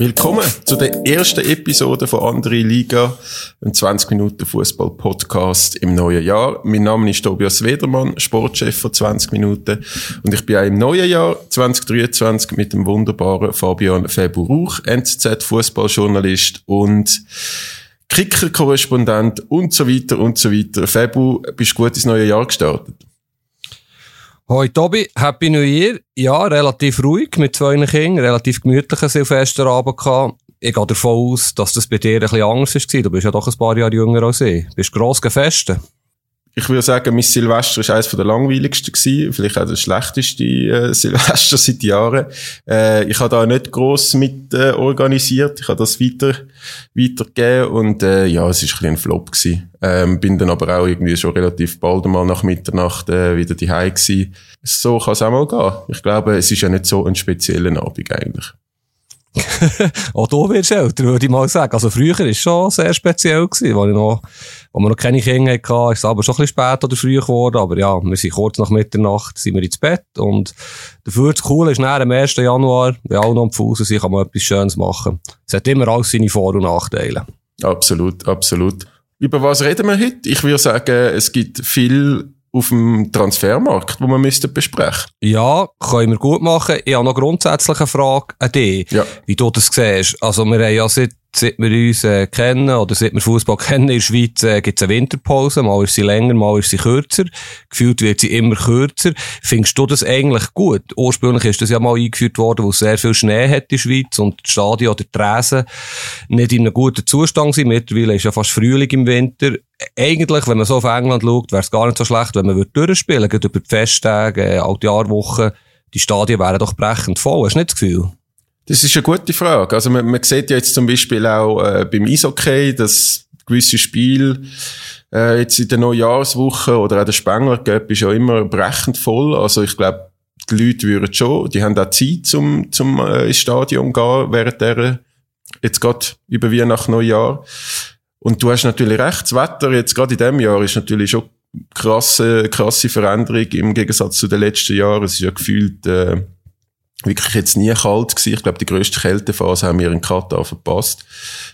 Willkommen zu der ersten Episode von Andere Liga, ein 20 Minuten Fußball Podcast im neuen Jahr. Mein Name ist Tobias Wedermann, Sportchef von 20 Minuten und ich bin auch im neuen Jahr 2023 mit dem wunderbaren Fabian Febu Rauch, NZZ Fußballjournalist und Kicker-Korrespondent und so weiter und so weiter. Febu, bist du gut ins neue Jahr gestartet? Hoi Tobi, Happy New Year. Ja, relativ ruhig mit zwei Kindern, relativ gemütlichen Silvesterabend gehabt. Ich gehe davon aus, dass das bei dir ein bisschen anders war. Du bist ja doch ein paar Jahre jünger als ich. Bist du gross gefestet? Ich würde sagen, mein Silvester war eines der langweiligsten gewesen, vielleicht auch das schlechteste äh, Silvester seit Jahren. Äh, ich habe da nicht gross mit äh, organisiert, ich habe das weiter weitergegeben und äh, ja, es ist ein, ein Flop gewesen. Ähm, bin dann aber auch irgendwie schon relativ bald mal nach Mitternacht äh, wieder daheim gewesen. So kann es auch mal gehen. Ich glaube, es ist ja nicht so ein spezieller Abend eigentlich. auch du wirst älter, würde ich mal sagen. Also früher war es schon sehr speziell, gewesen, wo, ich noch, wo wir noch keine Kinder hatten. Ist es aber schon ein bisschen spät oder früh geworden. Aber ja, wir sind kurz nach Mitternacht sind wir ins Bett. Und dafür das Coole ist, nach am 1. Januar, wenn alle noch am Fuß sind, kann man etwas Schönes machen. Es hat immer alles seine Vor- und Nachteile. Absolut, absolut. Über was reden wir heute? Ich würde sagen, es gibt viel auf dem Transfermarkt, wo wir müssten besprechen. Ja, können wir gut machen. Ich habe noch grundsätzlich eine Frage an dich, ja. wie du das siehst. Also wir haben ja seit seit wir uns äh, kennen oder seit wir Fußball kennen in der Schweiz, äh, gibt es eine Winterpause. Mal ist sie länger, mal ist sie kürzer. Gefühlt wird sie immer kürzer. Findest du das eigentlich gut? Ursprünglich ist das ja mal eingeführt worden, wo es sehr viel Schnee hat in der Schweiz und die Stadien oder die Träsen nicht in einem guten Zustand sind. Mittlerweile ist ja fast Frühling im Winter. Eigentlich, wenn man so auf England schaut, wäre es gar nicht so schlecht, wenn man durchspielen würde, über die Festtage, äh, alte Jahrwochen. Die Stadien wären doch brechend voll. Hast du nicht das Gefühl? Das ist eine gute Frage. Also man, man sieht ja jetzt zum Beispiel auch äh, beim Eishockey, dass gewisse Spiele äh, jetzt in der Neujahrswoche oder auch der Spengler Cup ist ja immer brechend voll. Also ich glaube, die Leute würden schon, die haben auch Zeit zum, zum äh, ins Stadion gehen während der jetzt gerade über Weihnachten Neujahr. Und du hast natürlich recht, das Wetter jetzt gerade in diesem Jahr ist natürlich schon krasse, krasse Veränderung im Gegensatz zu den letzten Jahren. Es ist ja gefühlt äh, wirklich jetzt nie kalt gewesen. Ich glaube, die grösste Kältephase haben wir in Katar verpasst.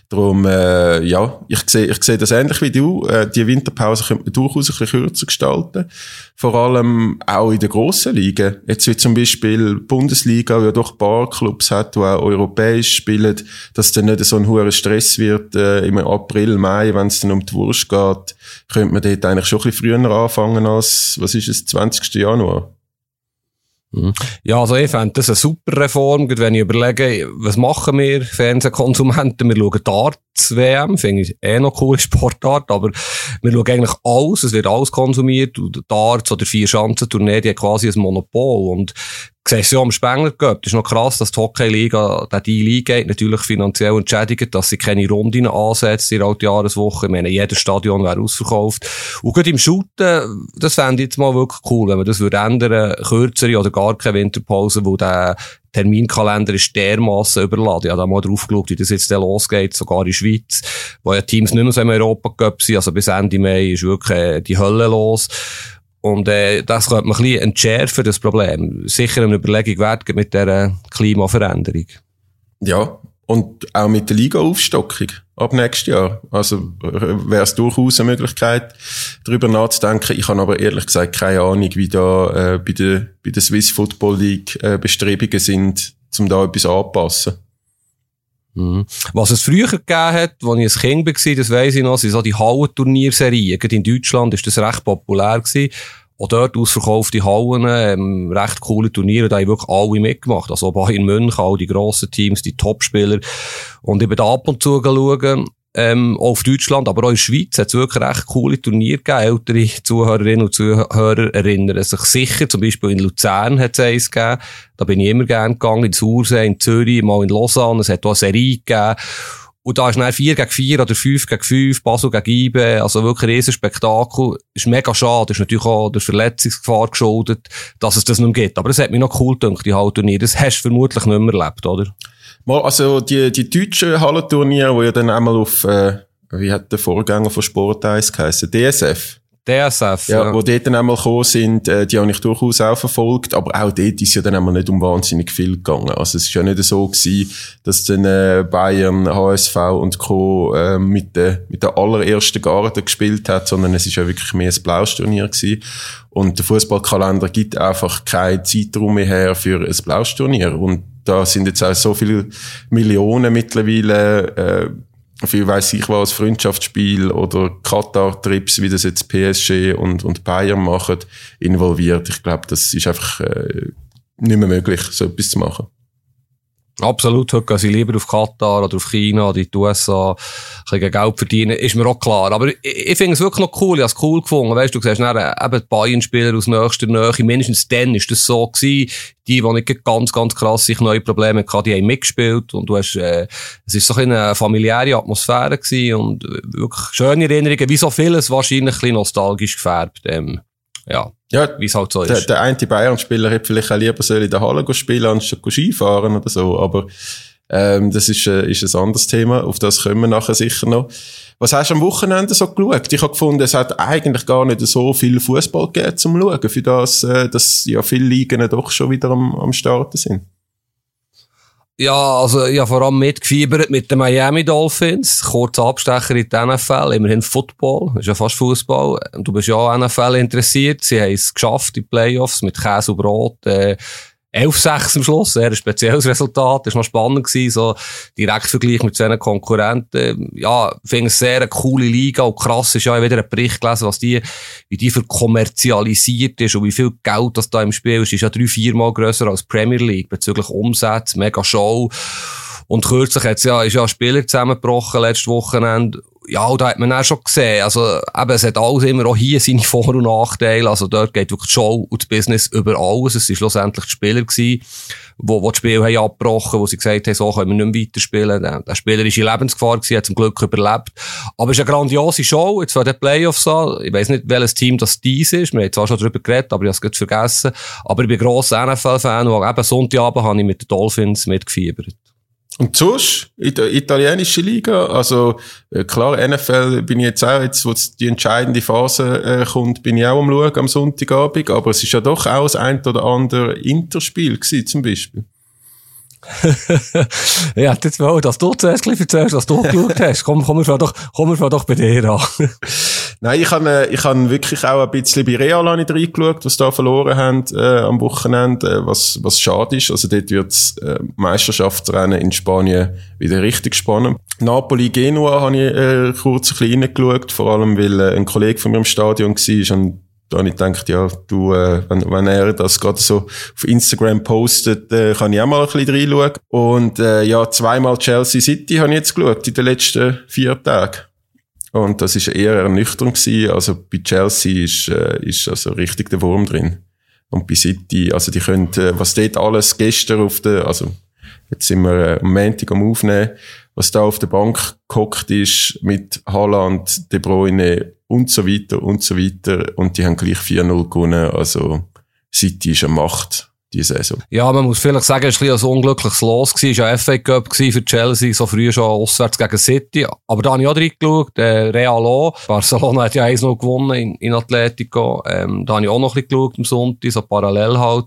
Darum, äh, ja, ich sehe ich sehe das ähnlich wie du. Äh, die Winterpause könnte man durchaus ein bisschen kürzer gestalten. Vor allem auch in den grossen Ligen. Jetzt wie zum Beispiel Bundesliga, die ja doch ein paar Clubs hat, die auch europäisch spielen, dass dann nicht so ein hoher Stress wird äh, im April, Mai, wenn es dann um die Wurst geht, könnte man dort eigentlich schon ein bisschen früher anfangen als, was ist es, 20. Januar. Mhm. Ja, also ich fände das eine super Reform, wenn ich überlege, was machen wir Fernsehkonsumenten? Wir schauen Darts-WM, finde ich eh noch coole Sportart, aber wir schauen eigentlich alles, es wird alles konsumiert, und Darts oder Vier-Schanzen-Tournee, die haben quasi ein Monopol und siehst ja am Spengler Cup, das ist noch krass, dass die Hockey-Liga die Liga natürlich finanziell entschädigt, dass sie keine Runden ansetzt in der Jahreswoche. Ich meine, jedes Stadion wäre ausverkauft. Und gerade im Shooten, das fände ich jetzt mal wirklich cool, wenn man das würde ändern, kürzere oder gar keine Winterpause, wo der Terminkalender ist dermassen überladen. Ich habe da mal drauf geschaut, wie das jetzt losgeht, sogar in der Schweiz, wo ja Teams nicht mehr so im Europa-Cup sind, also bis Ende Mai ist wirklich äh, die Hölle los. Und äh, das könnte man ein bisschen entschärfen, das Problem. Sicher eine Überlegung wert mit dieser Klimaveränderung. Ja, und auch mit der Liga-Aufstockung ab nächstes Jahr. Also wäre es durchaus eine Möglichkeit, darüber nachzudenken. Ich habe aber ehrlich gesagt keine Ahnung, wie da äh, bei, der, bei der Swiss Football League äh, Bestrebungen sind, um da etwas anzupassen. Mhm. Was es früher gegeben hat, als ich ein Kind war, das weiss ich noch, sind so die Hallenturnierserien. Gerade in Deutschland ist das recht populär gewesen. Auch dort ausverkaufte Hallen, ähm, recht coole Turniere, da haben wirklich alle mitgemacht. Also Bayern München, all die grossen Teams, die Topspieler. Und ich bin da ab und zu schauen, ähm, auch auf Deutschland, aber auch in der Schweiz hat es wirklich recht coole Turniere gegeben. Ältere Zuhörerinnen und Zuhörer erinnern sich sicher, zum Beispiel in Luzern hat es eins gegeben. Da bin ich immer gerne gegangen, in Sursee, in Zürich, mal in Lausanne. Es hat auch eine Serie gegeben. Und da ist dann 4 gegen 4 oder 5 gegen 5, Basel gegen IBE, also wirklich ein riesen Spektakel. Ist mega schade, ist natürlich auch der Verletzungsgefahr geschuldet, dass es das nicht mehr gibt. Aber es hat mich noch cool gedacht, die Halturniere. Das hast du vermutlich nicht mehr erlebt, oder? Mal, also die, die deutschen Hallenturniere, die ja dann einmal auf, äh, wie hat der Vorgänger von Sport 1 geheißen? DSF. DSF. Ja, wo dort dann einmal gekommen sind, äh, die habe ich durchaus auch verfolgt, aber auch dort ist ja dann einmal nicht um wahnsinnig viel gegangen. Also es ist ja nicht so gewesen, dass dann äh, Bayern, HSV und Co. Äh, mit der mit der allerersten Garde gespielt hat, sondern es ist ja wirklich mehr ein Blausturnier gewesen. Und der Fußballkalender gibt einfach keinen Zeitraum mehr her für ein Blausturnier. Und da sind jetzt auch so viele Millionen mittlerweile äh, für weiss ich was, Freundschaftsspiel oder Katar-Trips, wie das jetzt PSG und, und Bayern machen, involviert. Ich glaube, das ist einfach äh, nicht mehr möglich, so etwas zu machen. Absolut, heute gehen sie lieber auf Katar oder auf China oder in die USA, ein Geld verdienen, ist mir auch klar. Aber ich, ich finde es wirklich noch cool, ich habe es cool gefunden. Weißt du, du siehst dann eben Bayern-Spieler aus nächster Nähe, mindestens dann ist das so gewesen, die, die nicht ganz, ganz krass sich neue Probleme hatten, die haben mitgespielt und du hast, äh, es ist so eine familiäre Atmosphäre gewesen und wirklich schöne Erinnerungen, wie so vieles wahrscheinlich ein bisschen nostalgisch gefärbt. Ähm, ja, Ja, wie es halt so der, ist. der eine Bayern-Spieler hätte vielleicht auch lieber sollen in der Halle spielen, anstatt Skifahren oder so, aber ähm, das ist, äh, ist ein anderes Thema, auf das kommen wir nachher sicher noch. Was hast du am Wochenende so geschaut? Ich habe gefunden, es hat eigentlich gar nicht so viel Fußball gegeben zum Schauen, für das, äh, dass ja viele Ligen doch schon wieder am, am Starten sind. Ja, also ich habe vor allem mitgefiebert mit den Miami Dolphins. Kurzer Abstecher in die NFL, immerhin Football, ist ja fast Fußball. Du bist ja auch NFL interessiert. Sie haben es geschafft, die Playoffs mit Käse und Brot. Äh, 11-6 am Schluss, sehr ein spezielles Resultat. Das war noch spannend gewesen, so Direktvergleich mit seinen Konkurrenten. Ja, finde es sehr eine coole Liga und krass ist ja, ich wieder einen Bericht gelesen, was die, wie die verkommerzialisiert ist und wie viel Geld das da im Spiel ist. Ist ja drei, viermal grösser als Premier League bezüglich Umsatz, mega Show. Und kürzlich hat's ja, ist ja ein Spieler zusammengebrochen letztes Wochenende. Ja, da hat man auch schon gesehen. Also, eben, es hat alles immer auch hier seine Vor- und Nachteile. Also, dort geht wirklich die Show und das Business über alles. Es waren schlussendlich die Spieler gewesen, wo, wo das Spiel haben abgebrochen, wo sie gesagt haben, so können wir nicht mehr weiterspielen. Der, der Spieler ist in Lebensgefahr gewesen, hat zum Glück überlebt. Aber es ist eine grandiose Show. Jetzt werden die Playoffs an. Ich weiss nicht, welches Team das dies ist. Wir haben zwar schon darüber geredet, aber ich habe es vergessen. Aber ich bin grosser NFL-Fan und eben Sonntagabend habe ich mit den Dolphins mitgefiebert. Und sonst, in der italienischen Liga, also äh, klar, NFL bin ich jetzt auch, jetzt wo die entscheidende Phase äh, kommt, bin ich auch am Schauen am Sonntagabend, aber es ist ja doch auch das ein oder andere Interspiel gewesen, zum Beispiel. ja, jetzt wollen, dass du zuerst erzählst, was du geschaut hast. Komm, komm, wir doch, komm, wir doch bei dir an. Nein, ich habe äh, ich habe wirklich auch ein bisschen bei Real ich reingeschaut, was da verloren haben äh, am Wochenende, äh, was, was schade ist. Also dort wird das äh, Meisterschaftsrennen in Spanien wieder richtig spannend. Napoli, Genua habe ich äh, kurz ein bisschen reingeschaut, vor allem weil äh, ein Kollege von mir im Stadion war und da habe ich gedacht, ja, du, äh, wenn, wenn er das gerade so auf Instagram postet, äh, kann ich auch mal ein bisschen reinschauen. Und äh, ja, zweimal Chelsea City habe ich jetzt geschaut in den letzten vier Tagen. Und das ist eher ernüchternd gewesen. Also bei Chelsea ist, äh, ist also richtig der Wurm drin. Und bei City, also die können, äh, was dort alles gestern auf der, also jetzt sind wir äh, am Montag am Aufnehmen, was da auf der Bank gehockt ist mit Haaland, De Bruyne und so weiter und so weiter. Und die haben gleich 4-0 gewonnen. Also City ist eine Macht diese Saison. Ja, man muss vielleicht sagen, es war ein, ein unglückliches Los. Es war ja FA Cup für Chelsea, so früh schon auswärts gegen City. Aber da habe ich auch reingeschaut, äh, Real auch. Barcelona hat ja 1-0 gewonnen in, in Atletico. Ähm, da habe ich auch noch ein bisschen geschaut am Sonntag, so parallel halt.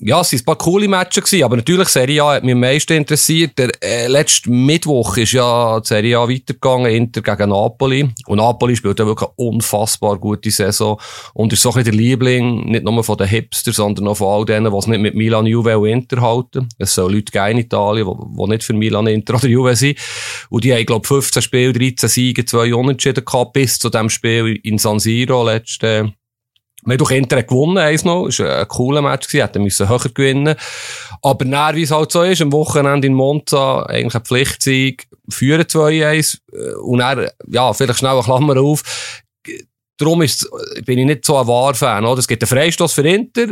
Ja, es waren ein paar coole Matches gewesen, aber natürlich Serie A hat mich am meisten interessiert. Der äh, letzte Mittwoch ist ja die Serie A weitergegangen, Inter gegen Napoli. Und Napoli spielt ja wirklich eine unfassbar gute Saison und ist so ein der Liebling, nicht nur von den Hipsters, sondern auch von all denen, die es nicht mit Milan, Juve und Inter halten. Es soll Leute geben in Italien, die, die nicht für Milan, Inter oder Juve sind. Und die haben, glaube ich, 15 Spiele, 13 Siege, 2 Unentschieden gehabt, bis zu dem Spiel in San Siro letzte wir haben durch Inter gewonnen, eins noch. Es war ein cooler Match gewesen, hätten müssen höher gewinnen. Aber wie es halt so ist, am Wochenende in Monza, eigentlich ein Pflichtsieg, führen 2-1. Und dann, ja, vielleicht schnell eine Klammer auf. Darum ist, bin ich nicht so ein Wahr-Fan, oder? Es gibt einen Freistoß für Inter.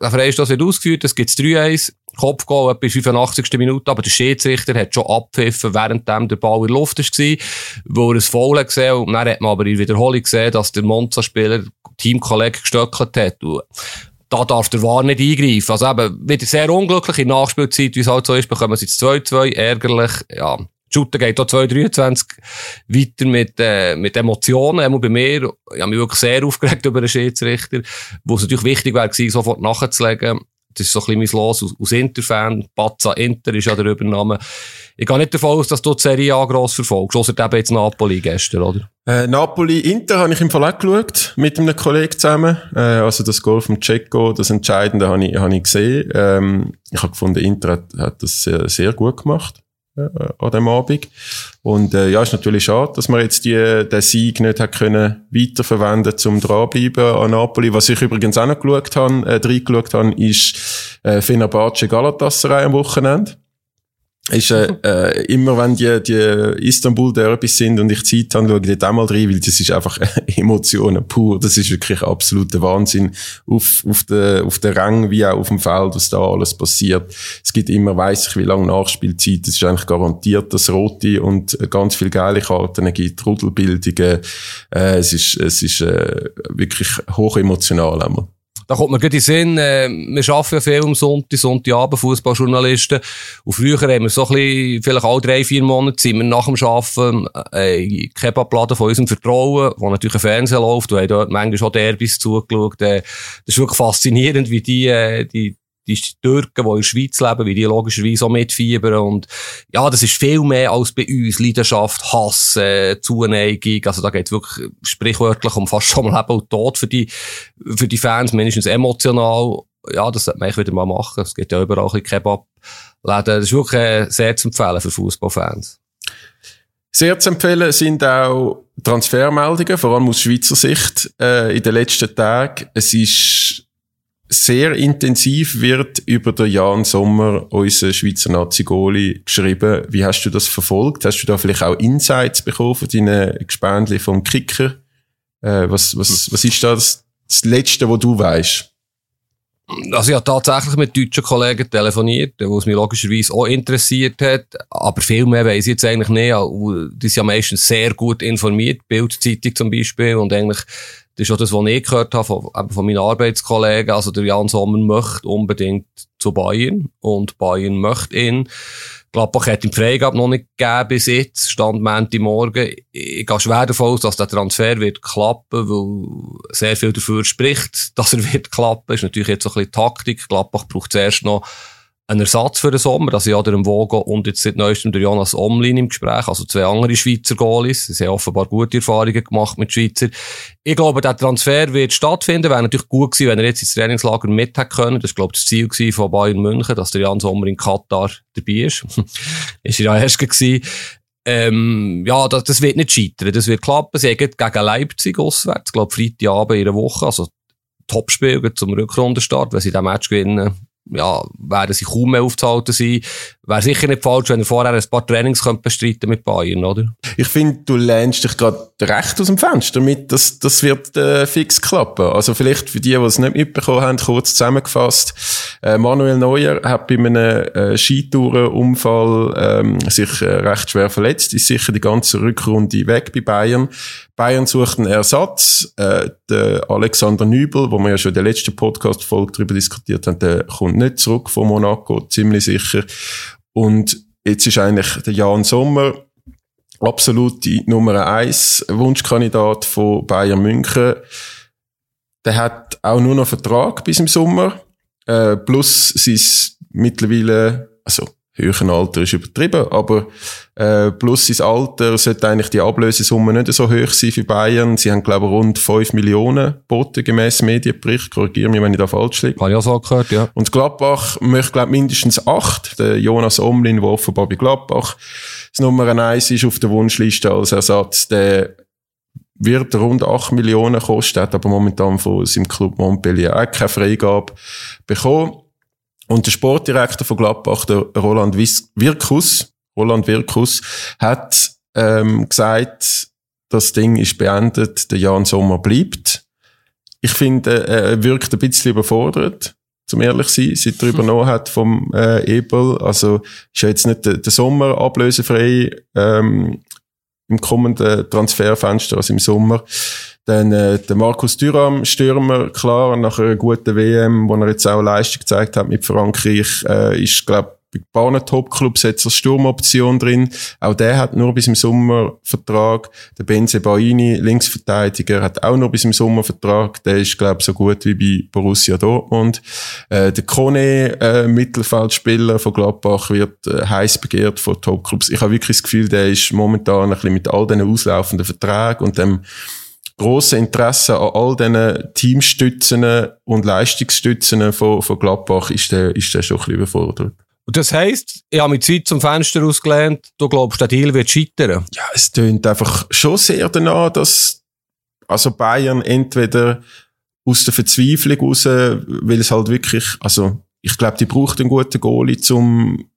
Der Freistoß wird ausgeführt, es gibt 3-1. Kopfgoal etwa 85. Minute, aber der Schiedsrichter hat schon abpfiffen, während der Ball in der Luft war, wo er es faul gesehen und dann hat man aber in Wiederholung gesehen, dass der Monza-Spieler Teamkollege gestöckelt hat. Und da darf der War nicht eingreifen. Also eben, wieder sehr unglücklich in Nachspielzeit, wie es halt so ist, bekommen sie jetzt 2-2, ärgerlich, ja. Shooter geht auch 2-23 weiter mit, äh, mit Emotionen. Einmal bei mir, ich habe mich wirklich sehr aufgeregt über den Schiedsrichter, wo es natürlich wichtig wäre sofort nachzulegen. Das ist so ein bisschen mein Los aus, aus Interfan. Pazza Inter ist ja der Übernahme. Ich gehe nicht davon aus, dass du die Serie A gross verfolgst, außer eben jetzt Napoli gestern, oder? Äh, Napoli Inter habe ich im Verlag geschaut, mit einem Kollegen zusammen. Äh, also das Goal vom Cecco, das Entscheidende habe ich, habe ich gesehen. Ähm, ich habe gefunden, Inter hat, hat das sehr, sehr gut gemacht an dem Abend. Und äh, ja, ist natürlich schade, dass man jetzt die, den Sieg nicht hat können weiterverwenden zum dranbleiben an Napoli. Was ich übrigens auch noch geschaut habe, äh, reingeschaut habe, ist äh, Fenerbahce Galatasaray am Wochenende ist äh, äh, immer, wenn die, die Istanbul-Derbys sind und ich Zeit habe, schaue ich dort einmal rein, weil das ist einfach Emotionen pur. Das ist wirklich absoluter Wahnsinn. Auf, auf der, auf der Rang wie auch auf dem Feld, was da alles passiert. Es gibt immer, weiss ich, wie lange Nachspielzeit. Es ist eigentlich garantiert, dass rote und ganz viele geile Karten gibt, Rudelbildungen. Äh, es ist, es ist äh, wirklich hoch emotional einmal. Da kommt mir gerade in den Sinn, äh, wir arbeiten ja viel am Sonntag, Sonntagabend, Fußballjournalisten. Und früher haben wir so ein bisschen, vielleicht alle drei, vier Monate, sind wir nach dem Arbeiten, äh, Kebabladen von unserem Vertrauen, wo natürlich ein Fernseher läuft, und haben dort manchmal auch Derbys zugeschaut. Äh, das ist wirklich faszinierend, wie die, äh, die, die Türken, die in der Schweiz leben, wie die logischerweise auch mitfiebern. Und ja, das ist viel mehr als bei uns. Leidenschaft, Hass, äh, Zuneigung. Also da geht wirklich sprichwörtlich um fast schon Leben und Tod für die, für die Fans, mindestens emotional. Ja, das sollte man wieder mal machen. Es gibt ja überall ein Kebab-Läden. Das ist wirklich äh, sehr zu empfehlen für Fußballfans. Sehr zu empfehlen sind auch Transfermeldungen, vor allem aus Schweizer Sicht, äh, in den letzten Tagen. Es ist sehr intensiv wird über den Jan Sommer, unser Schweizer Nazi-Goli, geschrieben. Wie hast du das verfolgt? Hast du da vielleicht auch Insights bekommen von deinen Gespendli vom Kicker? Äh, was, was, was ist da das, das Letzte, was du weißt? Also ich habe tatsächlich mit deutschen Kollegen telefoniert, wo es mich logischerweise auch interessiert hat, aber viel mehr weiss ich jetzt eigentlich nicht. Die sind ja meistens sehr gut informiert, Bildzeitung zum Beispiel, und eigentlich das ist auch das, was ich gehört habe von, von meinen Arbeitskollegen. Also der Jan Sommer möchte unbedingt zu Bayern und Bayern möchte ihn. Gladbach hat ihm Freigabe noch nicht gegeben bis jetzt, stand Montag morgen. Ich gehe schwer davon aus, dass der Transfer wird klappen, weil sehr viel dafür spricht, dass er wird klappen. Ist natürlich jetzt so ein bisschen Taktik. Gladbach braucht zuerst noch ein Ersatz für den Sommer. Also ja, der Vogo und jetzt seit neuestem der Jonas Omlin im Gespräch, also zwei andere Schweizer Goalies. Sie haben offenbar gute Erfahrungen gemacht mit Schweizer. Ich glaube, der Transfer wird stattfinden. Wäre natürlich gut gewesen, wenn er jetzt ins Trainingslager mit hätte können. Das war, glaube ich, das Ziel von Bayern München, dass der Jan Sommer in Katar dabei ist. ist er ja erst gewesen. Ähm, ja, das, das wird nicht scheitern. Das wird klappen. Sie haben gegen Leipzig auswärts, glaube Freitagabend in einer Woche, also Topspiel zum Rückrundenstart, wenn sie den Match gewinnen ja, werden sie kaum mehr aufzuhalten sein. Wäre sicher nicht falsch, wenn er vorher ein paar Trainings könnte bestreiten mit Bayern, oder? Ich finde, du lehnst dich gerade recht aus dem Fenster mit, das, das wird äh, fix klappen. Also vielleicht für die, die es nicht mitbekommen haben, kurz zusammengefasst. Äh, Manuel Neuer hat bei einem äh, Skitourenunfall ähm, sich äh, recht schwer verletzt, ist sicher die ganze Rückrunde weg bei Bayern. Bayern sucht einen Ersatz. Äh, der Alexander Nübel, wo wir ja schon in der letzten Podcast-Folge darüber diskutiert haben, der kommt nicht zurück von Monaco, ziemlich sicher. Und jetzt ist eigentlich der Jan Sommer absolut die Nummer eins Wunschkandidat von Bayern München. Der hat auch nur noch Vertrag bis im Sommer. Äh, plus sein mittlerweile, also höheren Alter ist übertrieben, aber äh, plus sein Alter sollte eigentlich die Ablösesumme nicht so hoch sein für Bayern. Sie haben, glaube ich, rund 5 Millionen geboten, gemäss Medienbericht. Korrigiere mich, wenn ich da falsch liege. Habe ich auch so gehört, ja. Und Gladbach möchte, glaube ich, mindestens 8. Der Jonas Omlin, der offenbar bei Gladbach das Nummer 1 ist auf der Wunschliste als Ersatz, der wird rund 8 Millionen kosten, hat aber momentan von seinem Club Montpellier auch keine Freigabe bekommen. Und der Sportdirektor von Gladbach, der Roland Wirkus, Roland Wirkus, hat ähm, gesagt, das Ding ist beendet, der Jan Sommer bleibt. Ich finde, er wirkt ein bisschen überfordert, zum ehrlich sein, seit er übernommen hat vom äh, Ebel. Also ist ja jetzt nicht der, der Sommer ablösefrei ähm, im kommenden Transferfenster, also im Sommer. Dann äh, der Markus Thuram, Stürmer, klar, nach einer guten WM, wo er jetzt auch Leistung gezeigt hat mit Frankreich, äh, ist, glaube bei paar Top-Clubs hat er Sturmoption drin. Auch der hat nur bis im Sommer Vertrag. Der Benze Baini, Linksverteidiger, hat auch nur bis im Sommer Vertrag. Der ist, glaube ich, so gut wie bei Borussia Dortmund. Äh, der Kone, äh, Mittelfeldspieler von Gladbach, wird äh, heiß begehrt von Top-Clubs. Ich habe wirklich das Gefühl, der ist momentan ein bisschen mit all diesen auslaufenden Verträgen und dem grosse Interesse an all diesen Teamstützen und Leistungsstützen von, von Gladbach ist der, ist der schon ein bisschen überfordert. Und das heisst, ich habe mir Zeit zum Fenster ausgelehnt, du glaubst, der Deal wird scheitern? Ja, es tönt einfach schon sehr danach, dass also Bayern entweder aus der Verzweiflung raus, weil es halt wirklich, also ich glaube, die braucht einen guten Goalie, um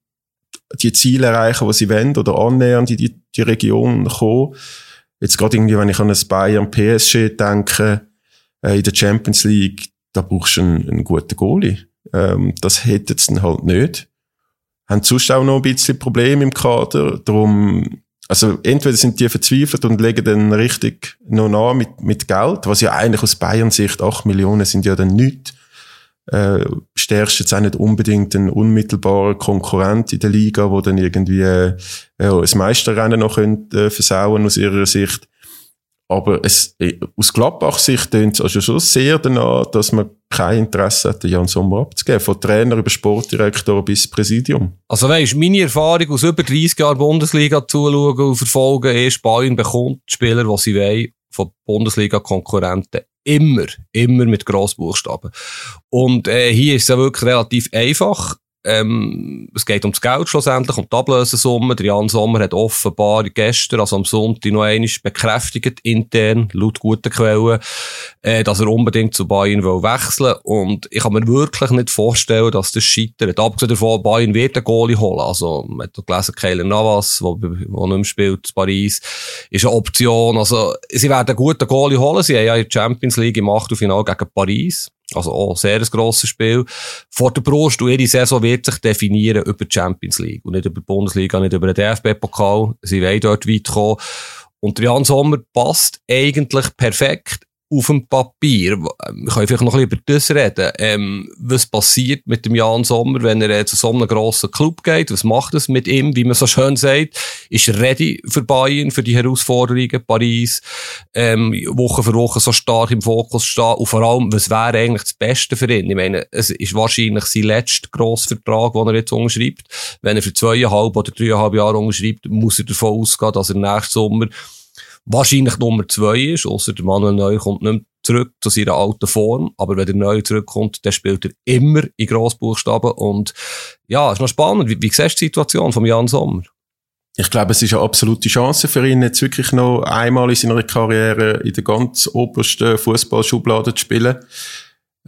die Ziele erreichen, die sie wollen, oder annähernd in die, die Region kommen. Jetzt gerade irgendwie, wenn ich an ein Bayern PSG denke, äh, in der Champions League, da brauchst du einen, einen guten Goalie. Ähm, das hätte es dann halt nicht haben sonst auch noch ein bisschen Probleme im Kader. Darum, also entweder sind die verzweifelt und legen dann richtig noch nach mit, mit Geld, was ja eigentlich aus Bayern Sicht 8 Millionen sind ja dann nichts. Äh, stärkst jetzt auch nicht unbedingt einen unmittelbaren Konkurrent in der Liga, wo dann irgendwie äh, das Meisterrennen noch könnte, äh, versauen aus ihrer Sicht. Aber es, äh, aus Gladbach-Sicht tönt es also schon sehr danach, dass man kein Interesse hat, Jan Sommer abzugeben. Von Trainer über Sportdirektor bis Präsidium. Also weisst, meine Erfahrung aus über 30 Jahren Bundesliga zuschauen und verfolgen ist, Bayern bekommt Spieler, die sie wollen, von Bundesliga-Konkurrenten. Immer, immer mit Grossbuchstaben. Und äh, hier ist es ja wirklich relativ einfach. Ähm, es geht ums Geld schlussendlich, um die Ablösesumme. Der Jan Sommer hat offenbar gestern, also am Sonntag, noch einmal bekräftigt, intern, laut guten Quellen, äh, dass er unbedingt zu Bayern will wechseln Und ich kann mir wirklich nicht vorstellen, dass das scheitert. Abgesehen davon, Bayern wird einen Goalie holen. Also, man hat gelesen, Keiler Navas, der, nicht mehr spielt, in Paris, ist eine Option. Also, sie werden einen guten Goalie holen. Sie haben ja der Champions League im Achtelfinale gegen Paris also auch sehr ein grosses Spiel. Vor der Brust und ihre Saison wird sich definieren über die Champions League und nicht über die Bundesliga, nicht über den DFB-Pokal. Sie wollen dort weit kommen. Und Jan Sommer passt eigentlich perfekt auf dem Papier, wir können vielleicht noch ein bisschen über das reden, ähm, was passiert mit dem Jan Sommer, wenn er zu so einem grossen Club geht, was macht es mit ihm, wie man so schön sagt, ist er ready für Bayern, für die Herausforderungen, Paris, ähm, Woche für Woche so stark im Fokus stehen. Und vor allem, was wäre eigentlich das Beste für ihn? Ich meine, es ist wahrscheinlich sein letzter Grossvertrag, den er jetzt unterschreibt. Wenn er für zweieinhalb oder dreieinhalb Jahre unterschreibt, muss er davon ausgehen, dass er nächsten Sommer wahrscheinlich Nummer zwei ist, außer der Manuel Neu kommt nicht mehr zurück zu seiner alten Form. Aber wenn der Neu zurückkommt, dann spielt er immer in Grossbuchstaben. Und ja, ist noch spannend. Wie, wie siehst du die Situation von Jan Sommer? Ich glaube, es ist eine absolute Chance für ihn, jetzt wirklich noch einmal in seiner Karriere in der ganz obersten Fußballschublade zu spielen.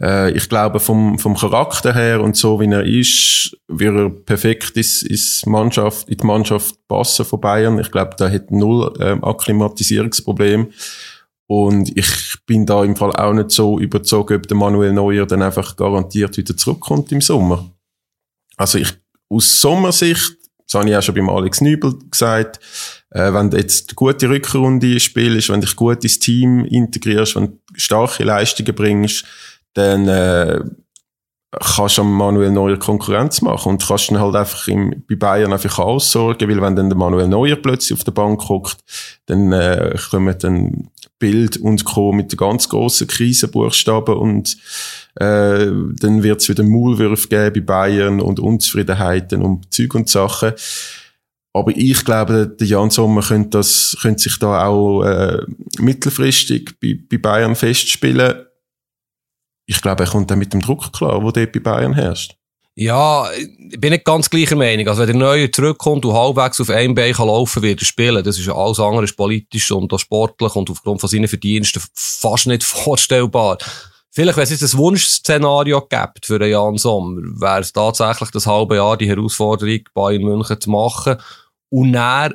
Äh, ich glaube, vom, vom Charakter her und so, wie er ist, wird er perfekt ins, ins Mannschaft, in die Mannschaft passen von Bayern. Ich glaube, da hat null ähm, Akklimatisierungsproblem. Und ich bin da im Fall auch nicht so überzogen, ob der Manuel Neuer dann einfach garantiert wieder zurückkommt im Sommer. Also ich, aus Sommersicht, das habe ich auch schon beim Alex Nübel gesagt, äh, wenn du jetzt eine gute Rückrunde spielst, wenn du dich gut ins Team integrierst, wenn du starke Leistungen bringst, dann äh, kannst du Manuel Neuer Konkurrenz machen und kannst dann halt einfach im, bei Bayern einfach aussorgen, weil wenn dann der Manuel Neuer plötzlich auf der Bank guckt, dann äh, kommen dann Bild und Co. mit den ganz grossen Krisenbuchstaben und äh, dann wird es wieder Maulwürfe geben bei Bayern und Unzufriedenheiten und Zeug und Sachen. Aber ich glaube, der Jan Sommer könnte, das, könnte sich da auch äh, mittelfristig bei, bei Bayern festspielen ich glaube, er kommt dann mit dem Druck klar, wo dort bei Bayern herrscht. Ja, ich bin nicht ganz gleicher Meinung. Also, wenn der Neue zurückkommt und halbwegs auf einem Bein kann laufen wird er spielen. Das ist ja alles andere ist politisch und auch sportlich und aufgrund von seinen Verdiensten fast nicht vorstellbar. Vielleicht, wenn es jetzt ein Wunschszenario gibt für einen Jan Sommer, wäre es tatsächlich das halbe Jahr die Herausforderung, Bayern München zu machen. Und dann,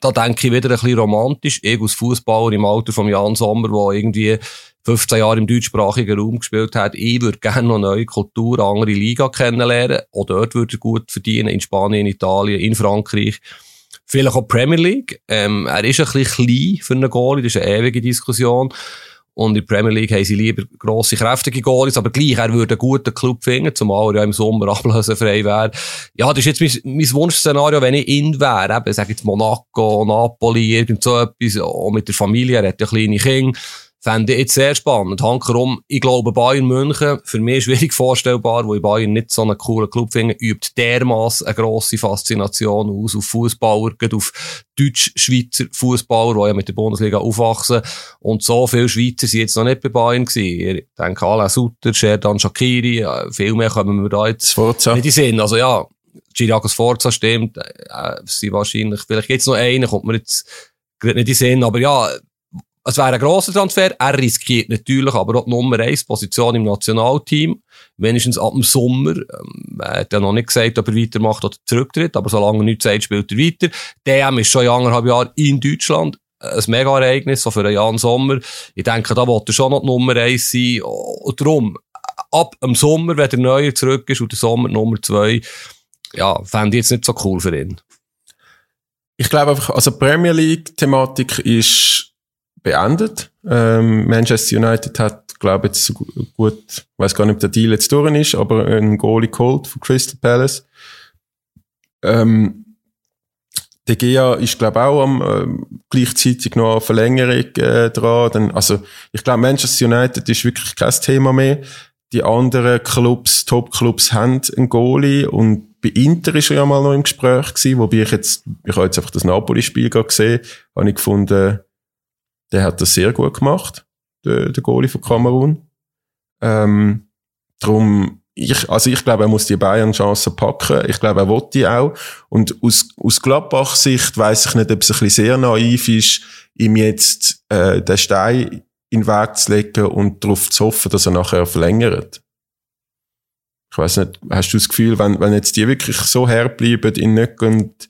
da denke ich wieder ein bisschen romantisch, ich als Fußballer im Alter von Jan Sommer, der irgendwie 15 Jahre im deutschsprachigen Raum gespielt hat. Ich würde gerne noch neue Kultur, andere Liga kennenlernen. Auch dort würde er gut verdienen, in Spanien, in Italien, in Frankreich. Vielleicht auch Premier League. Ähm, er ist ein bisschen klein für einen Goalie, das ist eine ewige Diskussion. Und in der Premier League haben sie lieber grosse, kräftige Goalies, aber gleich, er würde einen guten Club finden, zumal er ja im Sommer ablösenfrei wäre. Ja, das ist jetzt mein, mein Wunschszenario, wenn ich ihn wäre, eben, sag jetzt Monaco, Napoli, irgend so etwas, auch mit der Familie, er hat ja kleine Kinder Fände ich jetzt sehr spannend. Hankerum, ich glaube, Bayern München, für mich schwierig vorstellbar, wo ich Bayern nicht so einen coolen Club finde, übt dermaßen eine grosse Faszination aus auf Fußballer, auf Deutsch-Schweizer Fußballer, die ja mit der Bundesliga aufwachsen. Und so viele Schweizer sind jetzt noch nicht bei Bayern gewesen. Ich denke, Alain Sutter, Sherdan Shakiri, viel mehr kommen wir da jetzt Forza. nicht in Sinn. Also ja, Giriakos Forza stimmt, äh, sie wahrscheinlich, vielleicht jetzt noch einen, kommt mir jetzt gerade nicht in Sinn, aber ja, es wäre ein grosser Transfer. Er riskiert natürlich aber auch die Nummer 1 Position im Nationalteam. Wenigstens ab dem Sommer. Ähm, er hat ja noch nicht gesagt, ob er weitermacht oder zurücktritt. Aber solange er nichts sagt, spielt er weiter. DM ist schon in anderthalb Jahren in Deutschland. Ein mega Ereignis, so für einen Jan Sommer. Ich denke, da wollte er schon noch die Nummer 1 sein. Und darum, ab dem Sommer, wenn der Neue zurück ist und der Sommer Nummer 2, ja, fände ich jetzt nicht so cool für ihn. Ich glaube einfach, also Premier League-Thematik ist beendet. Ähm, Manchester United hat, glaube ich, jetzt gut, weiß gar nicht, ob der Deal jetzt durch ist, aber ein Goalie geholt von Crystal Palace. Ähm, der Gea ist, glaube auch am, äh, gleichzeitig noch eine Verlängerung äh, dran. Dann, also, ich glaube, Manchester United ist wirklich kein Thema mehr. Die anderen Clubs, Top-Clubs haben einen Goalie und bei Inter ist er ja mal noch im Gespräch gewesen, wobei ich jetzt, ich habe jetzt einfach das Napoli-Spiel gesehen, habe ich gefunden, der hat das sehr gut gemacht, der, der Goalie von Kamerun. Ähm, drum, ich, also ich glaube, er muss die Bayern-Chancen packen. Ich glaube, er will die auch. Und aus, aus Gladbach-Sicht weiß ich nicht, ob es ein bisschen sehr naiv ist, ihm jetzt äh, den Stein in den Weg zu legen und darauf zu hoffen, dass er nachher verlängert ich weiß nicht, hast du das Gefühl, wenn, wenn jetzt die wirklich so herbleiben, in nicht, und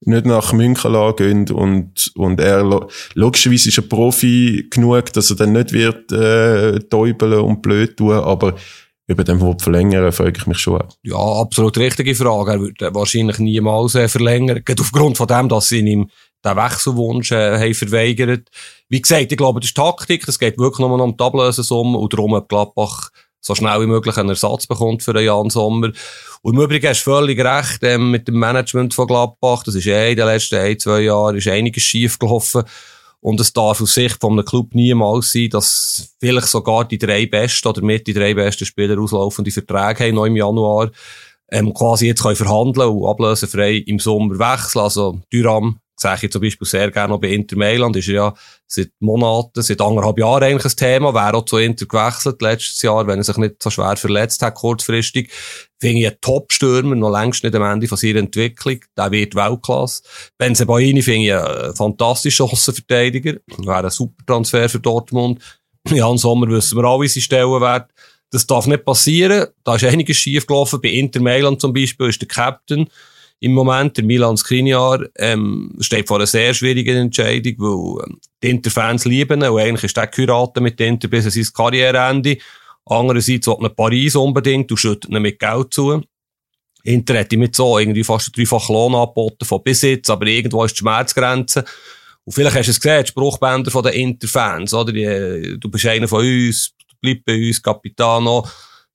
nicht nach München gehen und, und er, logischerweise ist er Profi genug, dass er dann nicht wird, äh, täubeln und blöd tun, aber über den Wort verlängern, frage ich mich schon. Ja, absolut richtige Frage. Er würde wahrscheinlich niemals äh, verlängern. Geht aufgrund von dem, dass sie ihm den Wechselwunsch äh, haben verweigert. Wie gesagt, ich glaube, das ist Taktik. Es geht wirklich nur noch um die Ablösesumme und darum, ob Gladbach so schnell wie möglich einen Ersatz bekommt für den Jan Sommer. Und im Übrigen hast du völlig recht ähm, mit dem Management von Gladbach. Das ist eh in den letzten ein, zwei Jahren ist einiges schief gelaufen. Und es darf aus Sicht von einem Club niemals sein, dass vielleicht sogar die drei besten oder mit die drei besten Spieler auslaufende Verträge haben, noch im Januar, ähm, quasi jetzt können verhandeln und ablösefrei im Sommer wechseln. Also Düram sehe ich zum Beispiel sehr gerne bei Inter Mailand, ist ja seit Monaten, seit anderthalb Jahren eigentlich ein Thema, wäre auch zu Inter gewechselt letztes Jahr, wenn er sich nicht so schwer verletzt hat, kurzfristig. Finde ich einen Top-Stürmer, noch längst nicht am Ende von seiner Entwicklung. Der wird Weltklasse. Benzebaini finde ich einen fantastischen Außenverteidiger. Wäre ein super Transfer für Dortmund. Jan Sommer wissen wir alle, wie sie stellen werden. Das darf nicht passieren. Da ist einiges schief gelaufen. Bei Inter Mailand zum Beispiel ist der Captain im Moment. Der Milan Skriniar ähm, steht vor einer sehr schwierigen Entscheidung, weil ähm, die Interfans lieben ihn und eigentlich ist der geheiratet mit Inter bis an sein Karriereende. Andererseits will er Paris unbedingt und schüttet ihn mit Geld zu. Inter hat ihm mit so irgendwie fast dreifach Lohn angeboten von Besitz, aber irgendwo ist die Schmerzgrenze. Und vielleicht hast du es gesehen, die Spruchbänder von den Interfans, oder? Die, du bist einer von uns, bleib bei uns, Capitano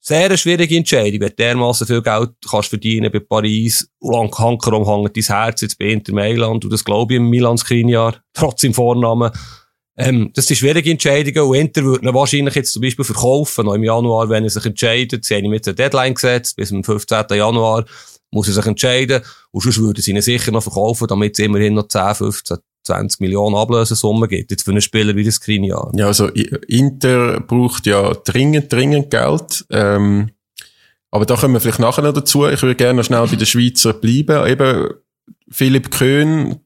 sehr schwierige Entscheidung, wenn du dermassen viel Geld kannst verdienen bei Paris und Hankerum hängt dein Herz jetzt bei Inter Mailand und das glaube ich im Milan Skriniar, trotz im Vornamen. Ähm, das sind schwierige Entscheidungen und Inter würde ihn wahrscheinlich jetzt zum Beispiel verkaufen, noch im Januar, wenn er sich entscheidet. Sie haben ihm jetzt eine Deadline gesetzt, bis zum 15. Januar muss er sich entscheiden und sonst würde sie ihn sicher noch verkaufen, damit es immerhin noch 10, 15, 20 Millionen Ablösesumme gibt, jetzt für einen Spieler wie das Skriniar. Ja, also Inter braucht ja dringend, dringend Geld. Ähm, aber da kommen wir vielleicht nachher noch dazu. Ich würde gerne noch schnell bei den Schweizer bleiben. Eben Philipp Köhn,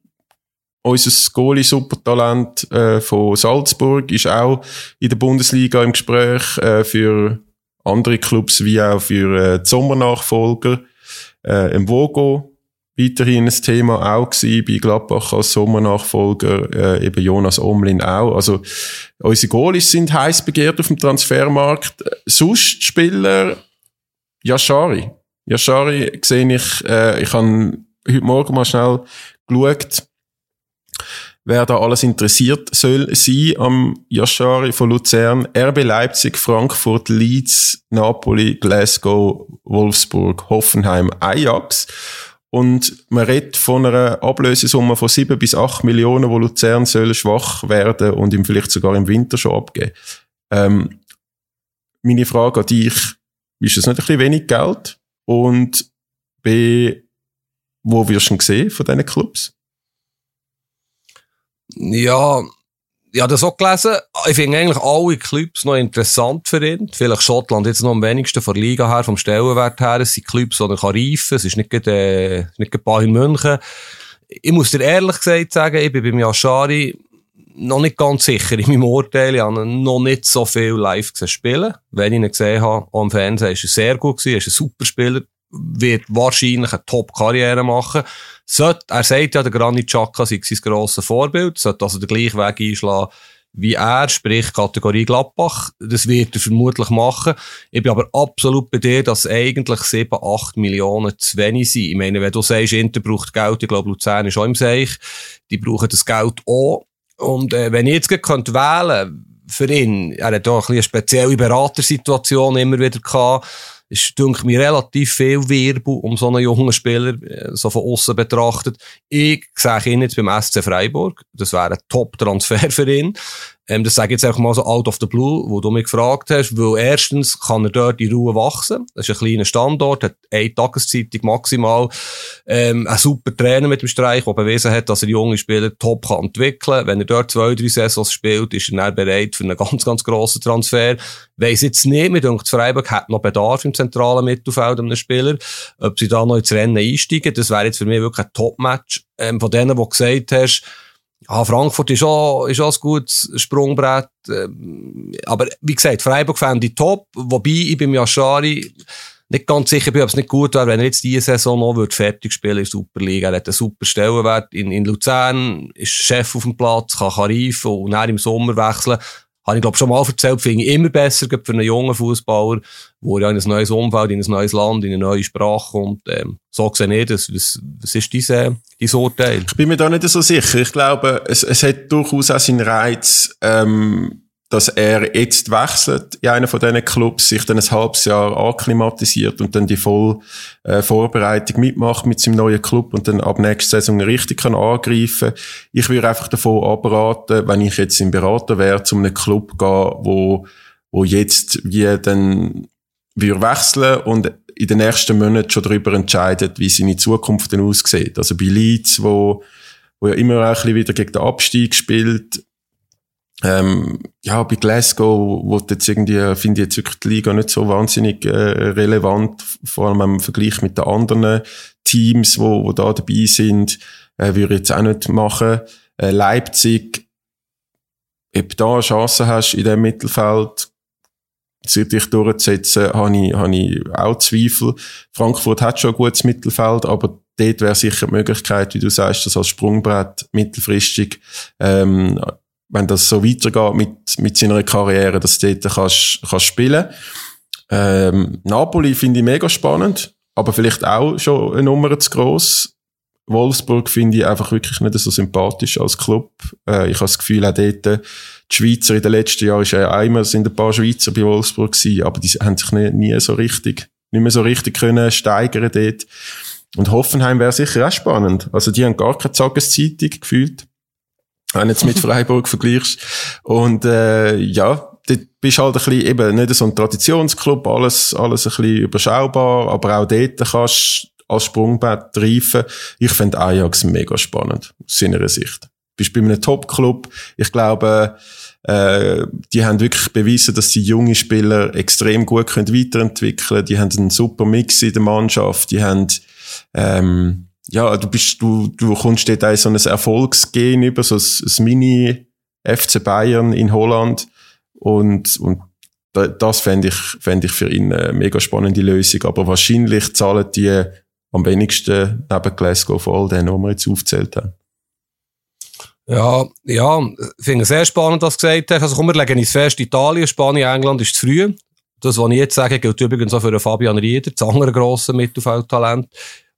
unser Goalie-Supertalent äh, von Salzburg, ist auch in der Bundesliga im Gespräch äh, für andere Clubs wie auch für äh, die Sommernachfolger. Äh, Im Vogo weiterhin ein Thema auch gewesen, bei Gladbach als Sommernachfolger, äh, eben Jonas Omlin auch. Also, unsere Goalies sind heiß begehrt auf dem Transfermarkt. Sonst Spieler, Yashari. Yashari sehe ich, äh, ich habe heute Morgen mal schnell geschaut, wer da alles interessiert soll sein am Yashari von Luzern, RB Leipzig, Frankfurt, Leeds, Napoli, Glasgow, Wolfsburg, Hoffenheim, Ajax. Und man redet von einer Ablösesumme von 7 bis 8 Millionen, wo Luzern soll schwach werden und ihm vielleicht sogar im Winter schon abgeben. Ähm, meine Frage an dich, ist das nicht ein bisschen wenig Geld? Und B, wo wirst du ihn sehen von diesen Clubs? Ja, ich habe das auch gelesen. Ich finde eigentlich alle Clubs noch interessant für ihn. Vielleicht Schottland jetzt noch am wenigsten von der Liga her, vom Stellenwert her. Es sind Clubs, die er reifen kann. Es ist nicht gerade, äh, nicht gerade Bayern München. Ich muss dir ehrlich gesagt sagen, ich bin beim Yashari noch nicht ganz sicher in meinem Urteil. Ich habe noch nicht so viel live gesehen spielen. Wenn ich ihn gesehen habe, auch im Fernsehen, ist er sehr gut gewesen. Er ist ein super Spieler. Wird wahrscheinlich eine Top-Karriere machen. Sollte, er sagt ja, der Granit Xhaka sei sein grosses Vorbild, sollte also den gleichen Weg einschlagen wie er, sprich Kategorie Gladbach. Das wird er vermutlich machen. Ich bin aber absolut bei dir, dass eigentlich 7, 8 Millionen zu wenig sind. Ich meine, wenn du sagst, Inter braucht Geld, ich glaube, Luzern ist auch im Seich, die brauchen das Geld auch. Und äh, wenn ich jetzt könnte wählen für ihn, er hat auch ein eine spezielle Beratersituation immer wieder gehabt, ist, denke mir, relativ viel Wirbel um so einen jungen Spieler, äh, so von außen betrachtet. Ich sehe ihn jetzt beim SC Freiburg. Das wäre ein Top-Transfer für ihn. Ähm, das sage ich jetzt einfach mal so out of the blue, wo du mich gefragt hast, weil erstens kann er dort in Ruhe wachsen. Das ist ein kleiner Standort, hat eine Tageszeitung maximal, ähm, ein super Trainer mit dem Streich, der bewiesen hat, dass er junge Spieler top kann entwickeln. Wenn er dort zwei, drei Saisons spielt, ist er dann bereit für einen ganz, ganz grossen Transfer. Weiss jetzt nicht, mir denkt, Freiburg hat noch Bedarf im zentralen Mittelfeld einem Spieler. Ob sie da noch ins Rennen einsteigen, das wäre jetzt für mich wirklich ein Top-Match. Ähm, von denen, die gesagt hast, Ah, Frankfurt ist auch, ist auch ein gutes Sprungbrett. Ähm, aber wie gesagt, Freiburg fände ich top. Wobei ich beim Yashari nicht ganz sicher bin, ob es nicht gut wäre, wenn er jetzt diese Saison noch wird fertig spielen in der Superliga. Er hat einen super Stellenwert. In, in Luzern ist Chef auf dem Platz, kann, kann reifen und dann im Sommer wechseln habe ich glaube schon mal erzählt, finde ich immer besser für einen jungen Fußballer, wo ja in ein neues Umfeld, in ein neues Land, in eine neue Sprache kommt. Ähm, so sehe ich das. Was, was ist dein, dein Urteil? Ich bin mir da nicht so sicher. Ich glaube, es, es hat durchaus auch seinen Reiz, ähm, dass er jetzt wechselt in einen von diesen Clubs, sich dann ein halbes Jahr akklimatisiert und dann die voll äh, Vorbereitung mitmacht mit seinem neuen Club und dann ab nächster Saison richtig kann angreifen. Ich würde einfach davon abraten, wenn ich jetzt ein Berater wäre, zu einem Club gehen, wo, wo jetzt wie dann würde wechseln und in den nächsten Monaten schon darüber entscheidet, wie seine Zukunft dann aussieht. Also bei Leeds, wo, wo ja immer auch ein bisschen wieder gegen den Abstieg spielt, ähm, ja, bei Glasgow, wo jetzt irgendwie, finde ich jetzt wirklich die Liga nicht so wahnsinnig äh, relevant, vor allem im Vergleich mit den anderen Teams, wo, wo da dabei sind, äh, würde ich jetzt auch nicht machen. Äh, Leipzig, ob da eine Chance hast in dem Mittelfeld, dich durchzusetzen, habe ich, habe ich auch Zweifel. Frankfurt hat schon ein gutes Mittelfeld, aber dort wäre sicher die Möglichkeit, wie du sagst, das als Sprungbrett mittelfristig ähm, wenn das so weitergeht mit, mit seiner Karriere, dass du dort kannst, kannst spielen. Ähm, Napoli finde ich mega spannend, aber vielleicht auch schon eine Nummer zu gross. Wolfsburg finde ich einfach wirklich nicht so sympathisch als Club. Äh, ich habe das Gefühl, auch dort, die Schweizer in den letzten Jahren ist ja einmal sind ein paar Schweizer bei Wolfsburg gewesen, aber die haben sich nie, nie so richtig, nicht mehr so richtig können steigern dort. Und Hoffenheim wäre sicher auch spannend. Also die haben gar keine Tageszeitung gefühlt wenn du jetzt mit Freiburg vergleichst. Und äh, ja, dort bist halt ein bisschen eben nicht so ein Traditionsclub, alles, alles ein bisschen überschaubar, aber auch dort kannst du als Sprungbrett reifen. Ich finde Ajax mega spannend, aus seiner Sicht. Du bist bei einem Top-Club. Ich glaube, äh, die haben wirklich bewiesen, dass die junge Spieler extrem gut können weiterentwickeln können. Die haben einen super Mix in der Mannschaft. Die haben ähm, ja, du bist, du, du kommst dort auch so ein Erfolgsgehen über, so ein, ein Mini FC Bayern in Holland. Und, und das fände ich, fände ich für ihn eine mega spannende Lösung. Aber wahrscheinlich zahlen die am wenigsten neben Glasgow von all denen, die wir jetzt aufgezählt haben. Ja, ja, ich finde es sehr spannend, was du gesagt hast. Also komm, wir legen uns fest, Italien, Spanien, England ist zu früh. Das, was ich jetzt sage, gilt übrigens auch für Fabian Rieder, das andere grosse Mittelfeldtalent.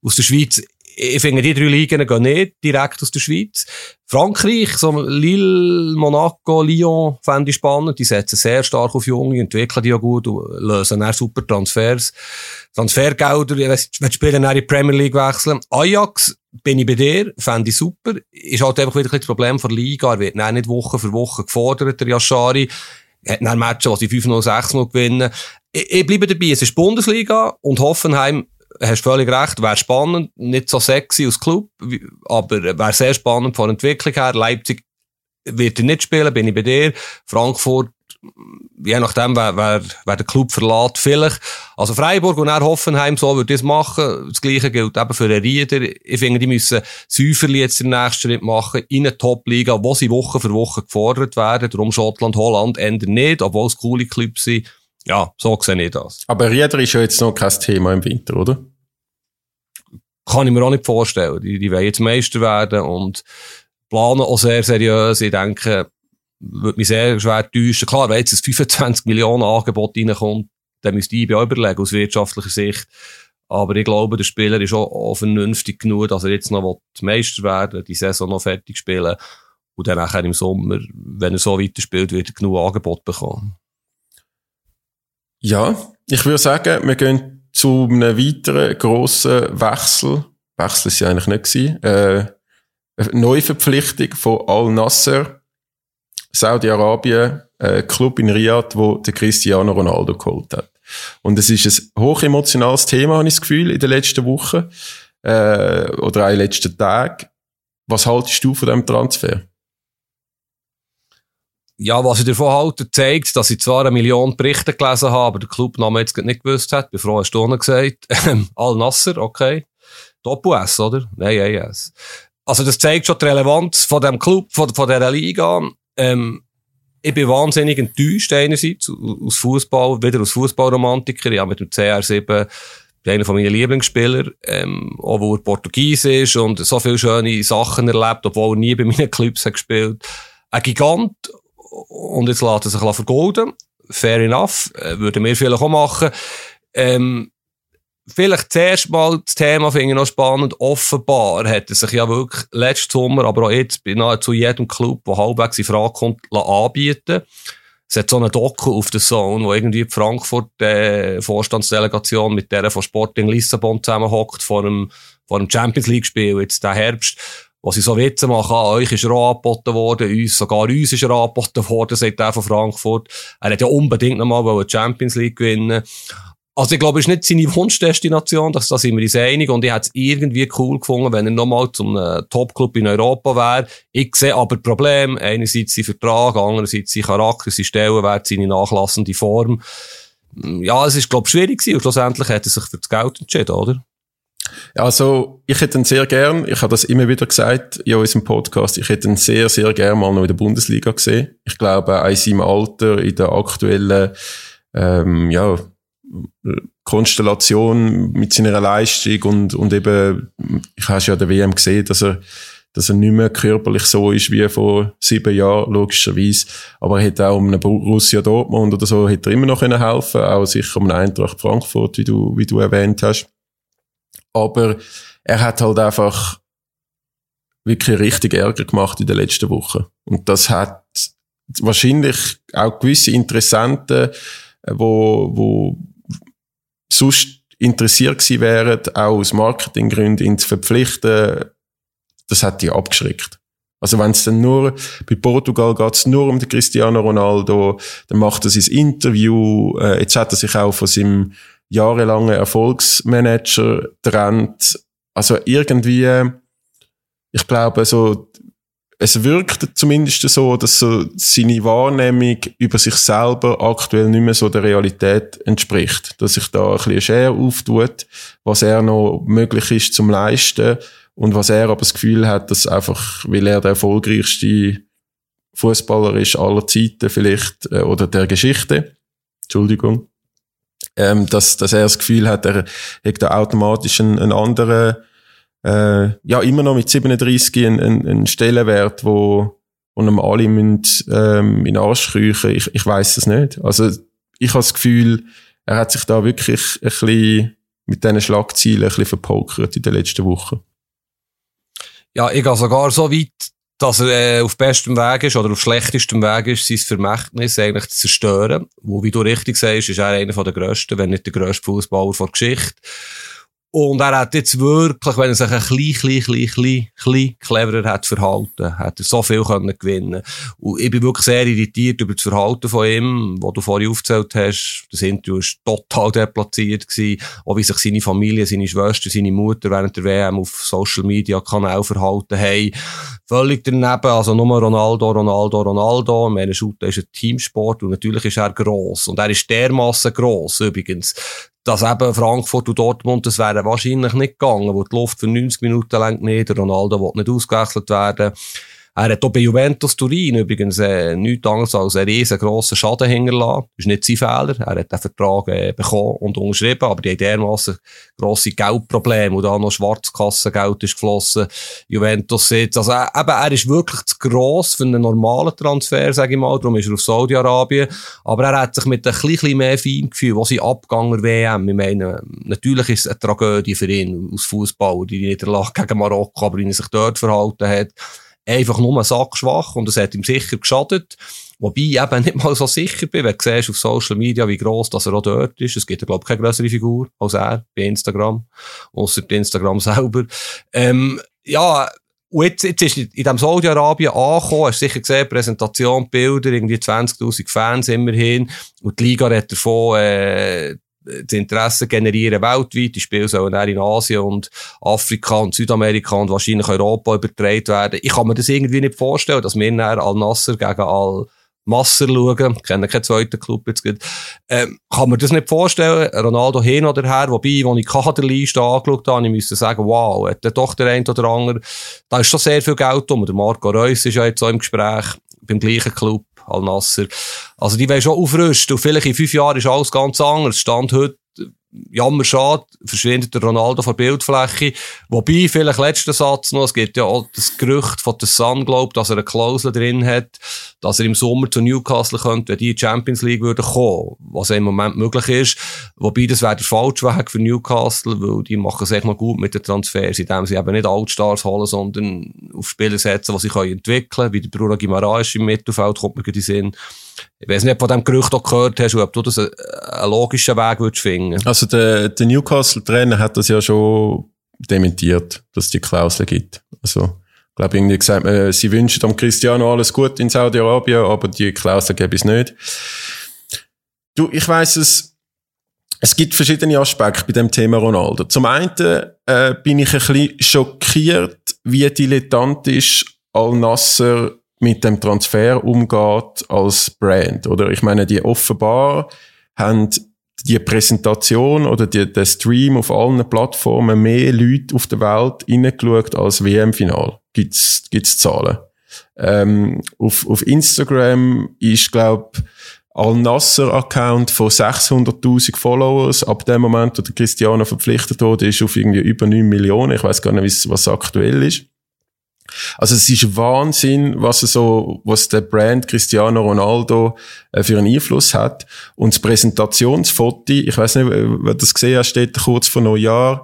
Aus der Schweiz ich finde, die drei Ligen gehen nicht direkt aus der Schweiz. Frankreich, so Lille, Monaco, Lyon, fände ich spannend. Die setzen sehr stark auf Junge, entwickeln die auch gut und lösen dann super Transfers. Transfergelder, wenn spielen dann in die Premier League wechseln. Ajax, bin ich bei dir, fände ich super. Ist halt einfach wieder ein das Problem von Liga. Er wird nicht Woche für Woche gefordert, der Yashari. Hat dann Matches, die sie 5-0, 6-0 gewinnen. Ich, ich bleibe dabei, es ist Bundesliga und Hoffenheim hast völlig recht, wäre spannend, nicht so sexy als Club, aber wäre sehr spannend von der Entwicklung her. Leipzig wird er nicht spielen, bin ich bei dir. Frankfurt, je nachdem, wer, wer, wer den Club verlässt, vielleicht. Also Freiburg und auch Hoffenheim, so würde das machen. Das Gleiche gilt eben für den Rieder. Ich finde, die müssen Säuferli jetzt den nächsten Schritt machen in eine Top-Liga, wo sie Woche für Woche gefordert werden. Darum Schottland, Holland ändern nicht, obwohl es coole Clubs sind. Ja, so sehe ich das. Aber Rieder ist ja jetzt noch kein Thema im Winter, oder? Kann ich mir auch nicht vorstellen. Die, die wollen jetzt Meister werden und planen auch sehr seriös. Ich denke, würde mich sehr schwer täuschen. Klar, wenn jetzt ein 25 Millionen Angebot reinkommt, dann müsste ich auch überlegen, aus wirtschaftlicher Sicht. Aber ich glaube, der Spieler ist auch, auch vernünftig genug, dass er jetzt noch Meister werden die Saison noch fertig spielen und dann nachher im Sommer, wenn er so weiterspielt, wird er genug Angebot bekommen. Ja, ich würde sagen, wir gehen zu einem weiteren grossen Wechsel. Wechsel ist ja eigentlich nicht gewesen. Äh, Neuverpflichtung von Al-Nasser, Saudi-Arabien, äh, Club in Riyadh, wo der Cristiano Ronaldo geholt hat. Und es ist ein hochemotionales Thema, habe ich das Gefühl, in den letzten Wochen, äh, oder auch in den letzten Tagen. Was haltest du von diesem Transfer? Ja, was ich davon halte, zeigt, dass ich zwar eine Million Berichte gelesen habe, aber der Clubname jetzt nicht gewusst hat. Froh, hast du gesagt. Al-Nasser, okay. Doppel-S, oder? Nein, AS. Also, das zeigt schon die Relevanz von dem Club, von, von dieser Liga. Ähm, ich bin wahnsinnig enttäuscht einerseits aus Fußball, wieder aus Fußballromantiker. Ja, mit dem CR7 einer von meinen Lieblingsspieler, ähm, auch wo er Portugies ist und so viele schöne Sachen erlebt, obwohl er nie bei meinen Clubs hat gespielt. Ein Gigant und jetzt lässt er sich vergolden. Fair enough. Äh, würden wir vielleicht auch machen. Ähm, vielleicht zuerst mal das Thema finde ich noch spannend. Offenbar hat er sich ja wirklich letzten Sommer, aber auch jetzt bei nahezu jedem Club, der halbwegs in Frage kommt, anbieten es hat so eine Doku auf der Zone, wo irgendwie die Frankfurt äh, Vorstandsdelegation mit der von Sporting Lissabon zusammenhockt vor einem, vor einem Champions League Spiel jetzt der Herbst was sie so Witze machen, ah, euch ist er angeboten worden, uns, sogar uns ist er angeboten worden, sagt er von Frankfurt. Er hat ja unbedingt nochmal eine Champions League gewinnen also ich glaube, es ist nicht seine Wunschdestination, das, da sind wir uns einig und ich hätte es irgendwie cool gefunden, wenn er nochmal zum äh, Top-Club in Europa wäre. Ich sehe aber Problem, einerseits sein Vertrag, andererseits sein Charakter, sein Stellenwert, seine nachlassende Form. Ja, es ist, glaube ich, schwierig gewesen und schlussendlich hat er sich für das Geld entschieden, oder? Also, ich hätte ihn sehr gern, ich habe das immer wieder gesagt in unserem Podcast, ich hätte ihn sehr, sehr gern mal noch in der Bundesliga gesehen. Ich glaube, auch in seinem Alter, in der aktuellen, ähm, ja, Konstellation mit seiner Leistung und, und eben, ich habe ja der WM gesehen, dass er, dass er nicht mehr körperlich so ist wie vor sieben Jahren, logischerweise. Aber er hätte auch um einen Borussia Dortmund oder so, hätte er immer noch helfen können, auch sicher um einen Eintracht Frankfurt, wie du, wie du erwähnt hast. Aber er hat halt einfach wirklich richtig Ärger gemacht in den letzten Wochen. Und das hat wahrscheinlich auch gewisse Interessenten, äh, wo, wo sonst interessiert gewesen wären, auch aus Marketinggründen ihn zu verpflichten, das hat die abgeschreckt. Also wenn es dann nur, bei Portugal geht es nur um den Cristiano Ronaldo, dann macht er sein Interview, äh, jetzt hat er sich auch von seinem jahrelange Erfolgsmanager trennt. Also irgendwie, ich glaube, so, es wirkt zumindest so, dass so seine Wahrnehmung über sich selber aktuell nicht mehr so der Realität entspricht. Dass sich da ein bisschen Schere auftut, was er noch möglich ist zum Leisten und was er aber das Gefühl hat, dass einfach, weil er der erfolgreichste Fußballer ist aller Zeiten vielleicht, äh, oder der Geschichte, Entschuldigung, ähm, dass, dass er das Gefühl hat, er hat da automatisch einen, einen anderen, äh, ja, immer noch mit 37 einen, einen, einen Stellenwert, wo, wo einem alle müssen, ähm, in den Arsch kriechen. Ich, ich weiß es nicht. Also, ich habe das Gefühl, er hat sich da wirklich ein bisschen mit diesen Schlagzielen ein bisschen verpokert in den letzten Wochen. Ja, ich gehe sogar so weit, dass er äh, auf bestem Weg ist oder auf schlechtestem Weg ist, sein Vermächtnis eigentlich zu zerstören. Wo, wie du richtig sagst, ist er einer der grössten, wenn nicht der grösste Fußballer der Geschichte. Und er hat jetzt wirklich, wenn er sich ein klein, klein, klein, klein, klein cleverer hat verhalten, hat er so viel können gewinnen. Und ich bin wirklich sehr irritiert über das Verhalten von ihm, wo du vorhin aufgezählt hast. Das Interview war total deplatziert gewesen. Auch wie sich seine Familie, seine Schwester, seine Mutter während der WM auf Social Media Kanal verhalten haben. Völlig daneben. Also nur Ronaldo, Ronaldo, Ronaldo. Meine, Shooter ist ein Teamsport und natürlich ist er gross. Und er ist dermassen gross, übrigens dass eben Frankfurt und Dortmund, das wäre wahrscheinlich nicht gegangen, wo die Luft für 90 Minuten lang nicht, Ronaldo will nicht ausgewechselt werden. Er hat auch bei Juventus Turin übrigens äh, nichts anderes als einen riesengroßen Schaden hinterlassen. Das ist nicht sein Fehler. Er hat den Vertrag äh, bekommen und unterschrieben, aber die haben dermassen grosse Geldprobleme und da noch Schwarzkassengeld ist geflossen. Juventus sitzt. Also äh, eben, er ist wirklich zu gross für einen normalen Transfer, sage ich mal. Darum ist er auf Saudi-Arabien. Aber er hat sich mit ein bisschen mehr Feingefühl, was sie Abgang der WM. Ich meine, natürlich ist es eine Tragödie für ihn als Fußballer, die Niederlage gegen Marokko, aber wie er sich dort verhalten hat einfach nur sackschwach und es hat ihm sicher geschadet. Wobei ich eben nicht mal so sicher bin, wenn du siehst auf Social Media, wie gross dass er auch dort ist. Es gibt glaube ich, keine größere Figur als er bei Instagram. Außer Instagram selber. Ähm, ja, und jetzt, jetzt ist in diesem Saudi-Arabien angekommen, hast du sicher gesehen, Präsentation, Bilder, irgendwie 20.000 Fans immerhin. Und die Liga hat davon, äh, das Interesse generieren weltweit. Die Spiele sollen dann in Asien und Afrika und Südamerika und wahrscheinlich Europa übertragen werden. Ich kann mir das irgendwie nicht vorstellen, dass wir dann Al-Nasser gegen Al Masser schauen. Ich kenne keinen zweiten Club jetzt. Ähm, kann man das nicht vorstellen. Ronaldo hin oder her. Wobei, als ich Kaderliste angeschaut habe, ich müsste sagen, wow, hat der doch der ein oder andere. Da ist schon sehr viel Geld um. Der Marco Reus ist ja jetzt so im Gespräch beim gleichen Club. Al-Nasser. Also die wollen schon aufrüsten. Und vielleicht in fünf Jahren ist alles ganz anders. Stand heute jammer schade, verschwindet der Ronaldo von der Bildfläche. Wobei, vielleicht letzter Satz noch, es gibt ja auch das Gerücht von der Sun, glaubt, dass er eine Klausel drin hat, dass er im Sommer zu Newcastle könnte, wenn die Champions League würde kommen, was im Moment möglich ist. Wobei, das wäre der falsche Weg für Newcastle, weil die machen es echt mal gut mit den Transfers, indem sie eben nicht Altstars holen, sondern auf Spieler setzen, die sie entwickeln können, wie der Bruno Guimaraes im Mittelfeld, kommt mir in den Sinn. Ich weiß nicht, ob du von diesem Gerücht auch gehört hast, oder ob du das einen logischen Weg würdest finden Also der, der Newcastle-Trainer hat das ja schon dementiert, dass es die Klausel gibt. Also ich glaube, irgendwie gesagt, äh, sie wünschen am Cristiano alles gut in Saudi-Arabien, aber die Klausel gäbe es nicht. Du, ich weiß es, es gibt verschiedene Aspekte bei dem Thema Ronaldo. Zum einen äh, bin ich ein bisschen schockiert, wie dilettantisch Al-Nasser mit dem Transfer umgeht als Brand. Oder ich meine, die offenbar haben die Präsentation oder die, der Stream auf allen Plattformen mehr Leute auf der Welt reingeschaut als WM-Final. Gibt's, gibt's Zahlen. Ähm, auf, auf Instagram ist, glaub, Al-Nasser-Account von 600.000 Followers. Ab dem Moment, wo der Cristiano verpflichtet wurde, ist auf irgendwie über 9 Millionen. Ich weiß gar nicht, was aktuell ist. Also es ist Wahnsinn, was so, was der Brand Cristiano Ronaldo äh, für einen Einfluss hat. Und das Präsentationsfoto, ich weiß nicht, wer das gesehen hat, steht kurz vor Neujahr.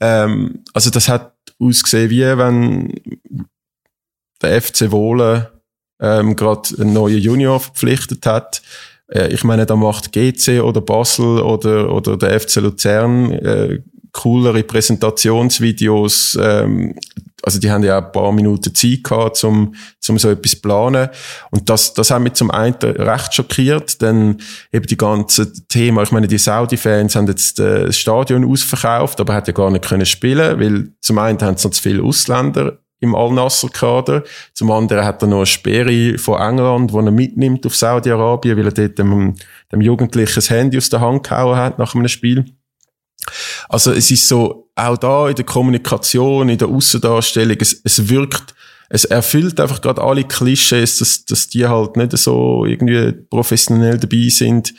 Ähm, also das hat ausgesehen, wie wenn der FC Wohlen ähm, gerade einen neuen Junior verpflichtet hat. Äh, ich meine, da macht GC oder Basel oder, oder der FC Luzern äh, coolere Präsentationsvideos ähm, also die haben ja auch ein paar Minuten Zeit gehabt, um, um so etwas zu planen. Und das, das hat mich zum einen recht schockiert, denn eben die ganze Thema, ich meine, die Saudi-Fans haben jetzt äh, das Stadion ausverkauft, aber hat ja gar nicht können spielen, weil zum einen haben sie noch zu viele Ausländer im Al-Nasser-Kader. Zum anderen hat er noch eine Sperre von England, die er mitnimmt auf Saudi-Arabien, weil er dort dem, dem Jugendlichen das Handy aus der Hand gehauen hat nach einem Spiel. Also es ist so, auch da in der Kommunikation, in der Außendarstellung, es, es wirkt, es erfüllt einfach gerade alle Klischees, dass, dass die halt nicht so irgendwie professionell dabei sind.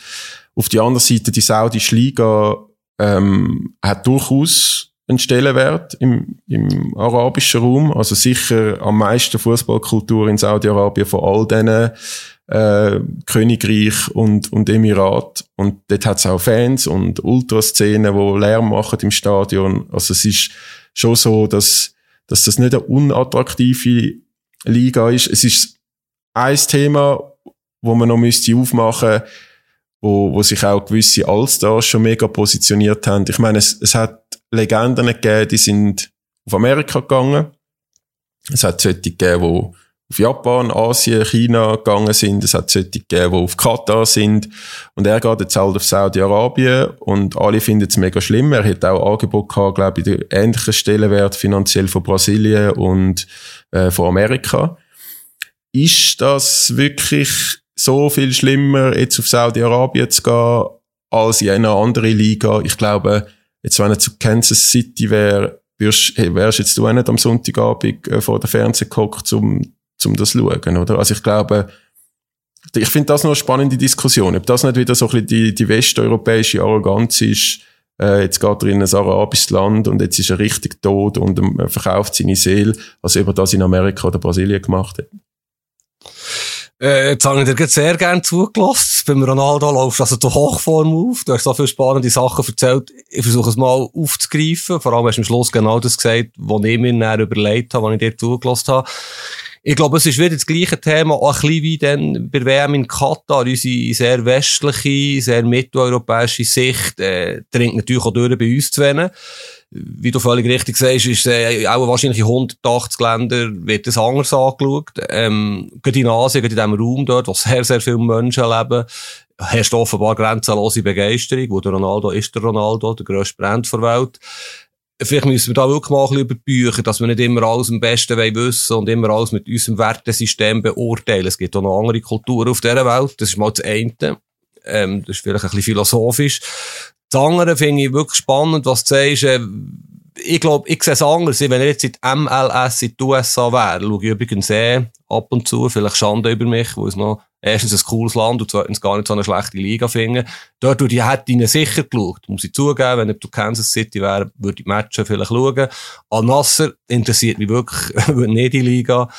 Auf die andere Seite, die saudische Liga ähm, hat durchaus einen Stellenwert im, im arabischen Raum. Also sicher am meisten Fußballkultur in Saudi-Arabien von all denen äh, Königreich und, und Emirat. Und dort hat es auch Fans und Ultraszenen, die Lärm machen im Stadion. Also es ist schon so, dass, dass das nicht eine unattraktive Liga ist. Es ist ein Thema, wo man noch müsste aufmachen wo, wo sich auch gewisse Allstars schon mega positioniert haben. Ich meine, es, es hat Legenden gegeben, die sind auf Amerika gegangen. Es hat solche gegeben, die auf Japan, Asien, China gegangen sind. Es hat solche gegeben, die auf Katar sind. Und er geht jetzt halt auf Saudi-Arabien und alle finden es mega schlimm. Er hat auch Angebot gehabt, glaube ich, den ähnlichen Stellenwert finanziell von Brasilien und äh, von Amerika. Ist das wirklich so viel schlimmer, jetzt auf Saudi-Arabien zu gehen, als in eine andere Liga? Ich glaube, jetzt wenn er zu Kansas City wäre, wärst, hey, wärst jetzt du auch nicht am Sonntagabend äh, vor der Fernseh gehockt, um, um das zu schauen, oder? Also ich glaube, ich finde das noch eine spannende Diskussion. Ob das nicht wieder so ein bisschen die, die westeuropäische Arroganz ist, äh, jetzt geht er in ein arabisches Land und jetzt ist er richtig tot und er verkauft seine Seele, als ob er das in Amerika oder Brasilien gemacht hat. Äh, jetzt habe ich dir sehr gerne zugelassen. Beim Ronaldo läuft also die Hochform auf. Du hast so viele spannende Sachen erzählt. Ich versuche es mal aufzugreifen. Vor allem hast du am Schluss genau das gesagt, was ich mir näher überlegt habe, was ich dir zugelassen habe. Ich glaube, es ist wieder das gleiche Thema, auch ein bisschen wie dann bei WM in Katar. Unsere sehr westliche, sehr mitteleuropäische Sicht äh, dringt natürlich auch durch bei uns zu wenig wie du völlig richtig sagst, ist äh, auch wahrscheinlich in 180 Ländern wird das anders angeschaut. Ähm, gerade in Asien, gerade in diesem Raum dort, wo sehr, sehr viele Menschen leben, herrscht offenbar grenzenlose Begeisterung, wo der Ronaldo ist der Ronaldo, der grösste Brand der Welt. Vielleicht müssen wir da wirklich mal ein bisschen überbüchen, dass wir nicht immer alles am besten wissen und immer alles mit unserem Wertesystem beurteilen. Es gibt auch noch andere Kulturen auf dieser Welt. Das ist mal das eine. Ähm, das ist vielleicht ein bisschen philosophisch. Das andere finde ich wirklich spannend, was du sagst. Äh, ich glaube, ich sehe es anders. Wenn er jetzt in MLS in die USA wäre, schaue ich übrigens eh ab und zu, vielleicht Schande über mich, wo es noch erstens ein cooles Land und zweitens gar nicht so eine schlechte Liga finde. Dort würde ich, hätte ihnen sicher geschaut. Muss ich zugeben, wenn ich zu Kansas City wäre, würde ich die Matches vielleicht schauen. Al-Nasser interessiert mich wirklich nicht die Liga.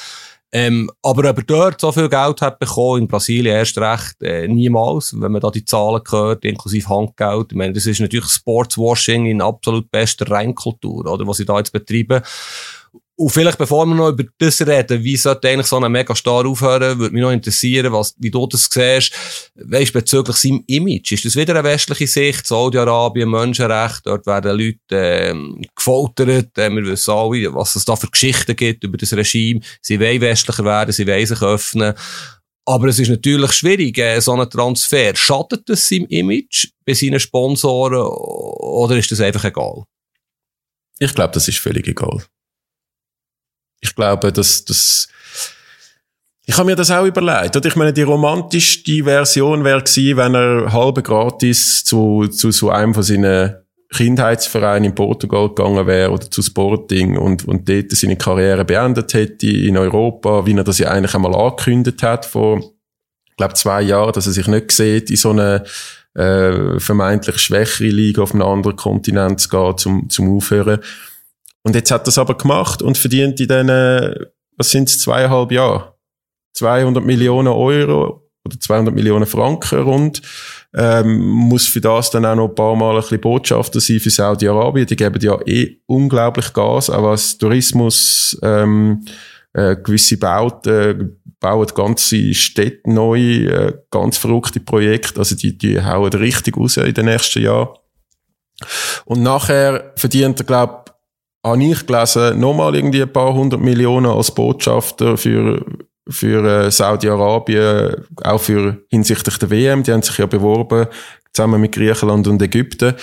Ähm, aber ob er dort so viel Geld hat bekommen, in Brasilien erst recht, äh, niemals, wenn man da die Zahlen hört, inklusive Handgeld. Ich meine, das ist natürlich Sportswashing in absolut bester Reinkultur, oder, was sie da jetzt betreiben. Und vielleicht, bevor wir noch über das reden, wie sollte eigentlich so ein Megastar aufhören, würde mich noch interessieren, was, wie du das siehst, weisst, bezüglich seinem Image. Ist das wieder eine westliche Sicht? Saudi-Arabien, Menschenrechte, dort werden Leute, ähm, gefoltert, äh, wir wissen alle, was es da für Geschichten gibt über das Regime. Sie wollen westlicher werden, sie wollen sich öffnen. Aber es ist natürlich schwierig, äh, so ein Transfer. Schadet das seinem Image bei seinen Sponsoren oder ist das einfach egal? Ich glaube, das ist völlig egal ich glaube, dass das ich habe mir das auch überlegt. Oder? Ich meine, die romantischste Version wäre gewesen, wenn er halbe gratis zu, zu so einem von seinen Kindheitsvereinen in Portugal gegangen wäre oder zu Sporting und, und dort seine Karriere beendet hätte in Europa, wie er das ja eigentlich einmal angekündigt hat vor, ich glaube, zwei Jahren, dass er sich nicht sieht, in so eine äh, vermeintlich schwächere Liga auf einem anderen Kontinent zu gehen, zum, zum Aufhören. Und jetzt hat es aber gemacht und verdient in diesen, was sind es, zweieinhalb Jahre? 200 Millionen Euro oder 200 Millionen Franken rund. Ähm, muss für das dann auch noch ein paar Mal ein bisschen Botschafter sein für Saudi-Arabien. Die geben ja eh unglaublich Gas, auch was Tourismus, ähm, äh, gewisse Bauten, bauen ganze Städte neu, äh, ganz verrückte Projekte. Also die, die hauen richtig raus in den nächsten Jahren. Und nachher verdient er, glaube habe ich gelesen, nochmal irgendwie ein paar hundert Millionen als Botschafter für, für äh, Saudi-Arabien, auch für hinsichtlich der WM. Die haben sich ja beworben, zusammen mit Griechenland und Ägypten.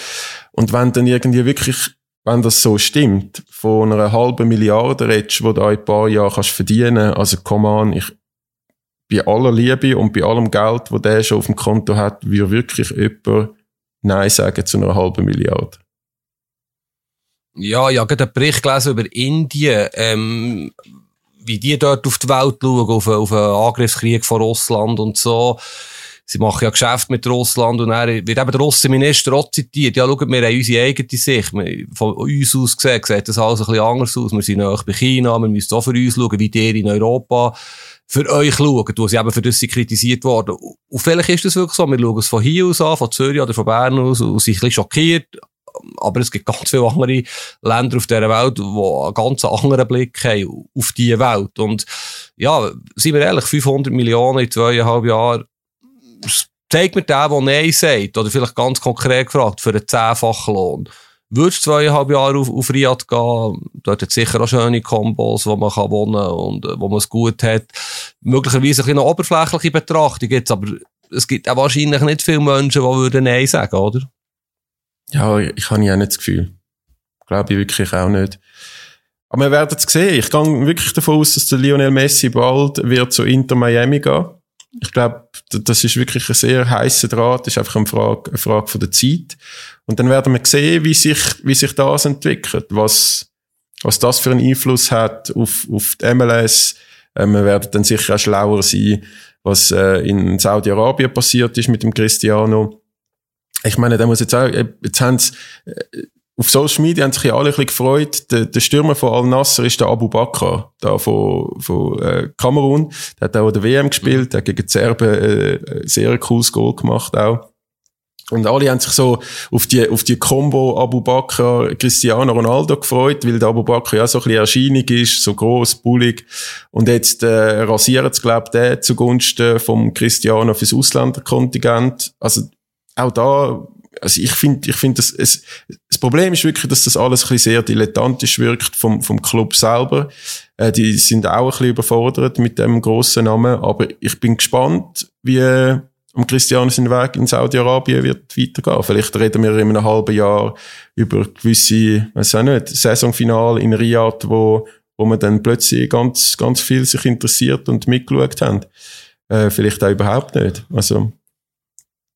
Und wenn dann irgendwie wirklich, wenn das so stimmt, von einer halben Milliarde redest, die du in ein paar Jahren kannst verdienen, also come on, ich, bei aller Liebe und bei allem Geld, das der schon auf dem Konto hat, würde wirklich jemand Nein sagen zu einer halben Milliarde. Ja, ich habe gerade einen Bericht gelesen über Indien, ähm, wie die dort auf die Welt schauen, auf, auf einen Angriffskrieg von Russland und so. Sie machen ja Geschäft mit Russland und dann wird eben der Russenminister auch zitiert. Ja, schaut, wir haben unsere eigene Sicht. Von uns aus gesehen sieht das alles ein bisschen anders aus. Wir sind nahe bei China, wir müssen auch für uns schauen, wie die in Europa für euch schauen, wo sie eben für das kritisiert worden. Und vielleicht ist das wirklich so. Wir schauen es von hier aus an, von Zürich oder von Bern aus und sind ein bisschen schockiert aber es gibt ganz viele andere Länder auf dieser Welt, die einen ganz anderen Blick haben auf diese Welt. Und ja, seien wir ehrlich, 500 Millionen in zweieinhalb Jahren, zeigt mir der, der Nein sagt, oder vielleicht ganz konkret gefragt, für einen zehnfachen Lohn. Würdest du zweieinhalb Jahre auf, auf Riyadh gehen, dort hat sicher auch schöne Kombos, wo man kann wohnen und äh, wo man es gut hat. Möglicherweise ein eine oberflächliche Betrachtung jetzt, aber es gibt auch wahrscheinlich nicht viele Menschen, die würden Nein sagen, oder? Ja, ich habe ja nicht das Gefühl. Glaube ich wirklich auch nicht. Aber wir werden es sehen. Ich gehe wirklich davon aus, dass der Lionel Messi bald wird zu Inter Miami gehen. Ich glaube, das ist wirklich ein sehr heißer Draht. Das ist einfach eine Frage, eine Frage von der Zeit. Und dann werden wir sehen, wie sich, wie sich das entwickelt, was, was das für einen Einfluss hat auf, auf die MLS. Äh, wir werden dann sicher auch schlauer sein, was äh, in Saudi-Arabien passiert ist mit dem Cristiano. Ich meine, da muss jetzt auch, äh, jetzt haben sie, äh, auf Social Media haben sich alle ein bisschen gefreut. Der, der Stürmer von Al-Nasser ist der Abu Bakr, da von, von äh, Kamerun. Der hat auch der WM gespielt, der hat gegen die Serben äh, ein sehr cooles Goal gemacht auch. Und alle haben sich so auf die, auf die Combo Abu Bakr, Cristiano Ronaldo gefreut, weil der Abu Bakr ja so ein bisschen Erscheinung ist, so groß, bullig. Und jetzt äh, rasieren sie, glaube ich, den zugunsten vom Cristiano fürs Ausländerkontingent. Also auch da also ich finde, ich finde, das, es, das Problem ist wirklich, dass das alles ein bisschen sehr dilettantisch wirkt vom, vom Club selber. Äh, die sind auch ein bisschen überfordert mit dem grossen Namen, aber ich bin gespannt, wie um Christian sein Weg in Saudi-Arabien wird weitergehen. Vielleicht reden wir in einem halben Jahr über gewisse, weiß auch nicht, Saisonfinal in Riyadh, wo, wo man dann plötzlich ganz, ganz viel sich interessiert und mitgeschaut haben. Äh, vielleicht auch überhaupt nicht. Also,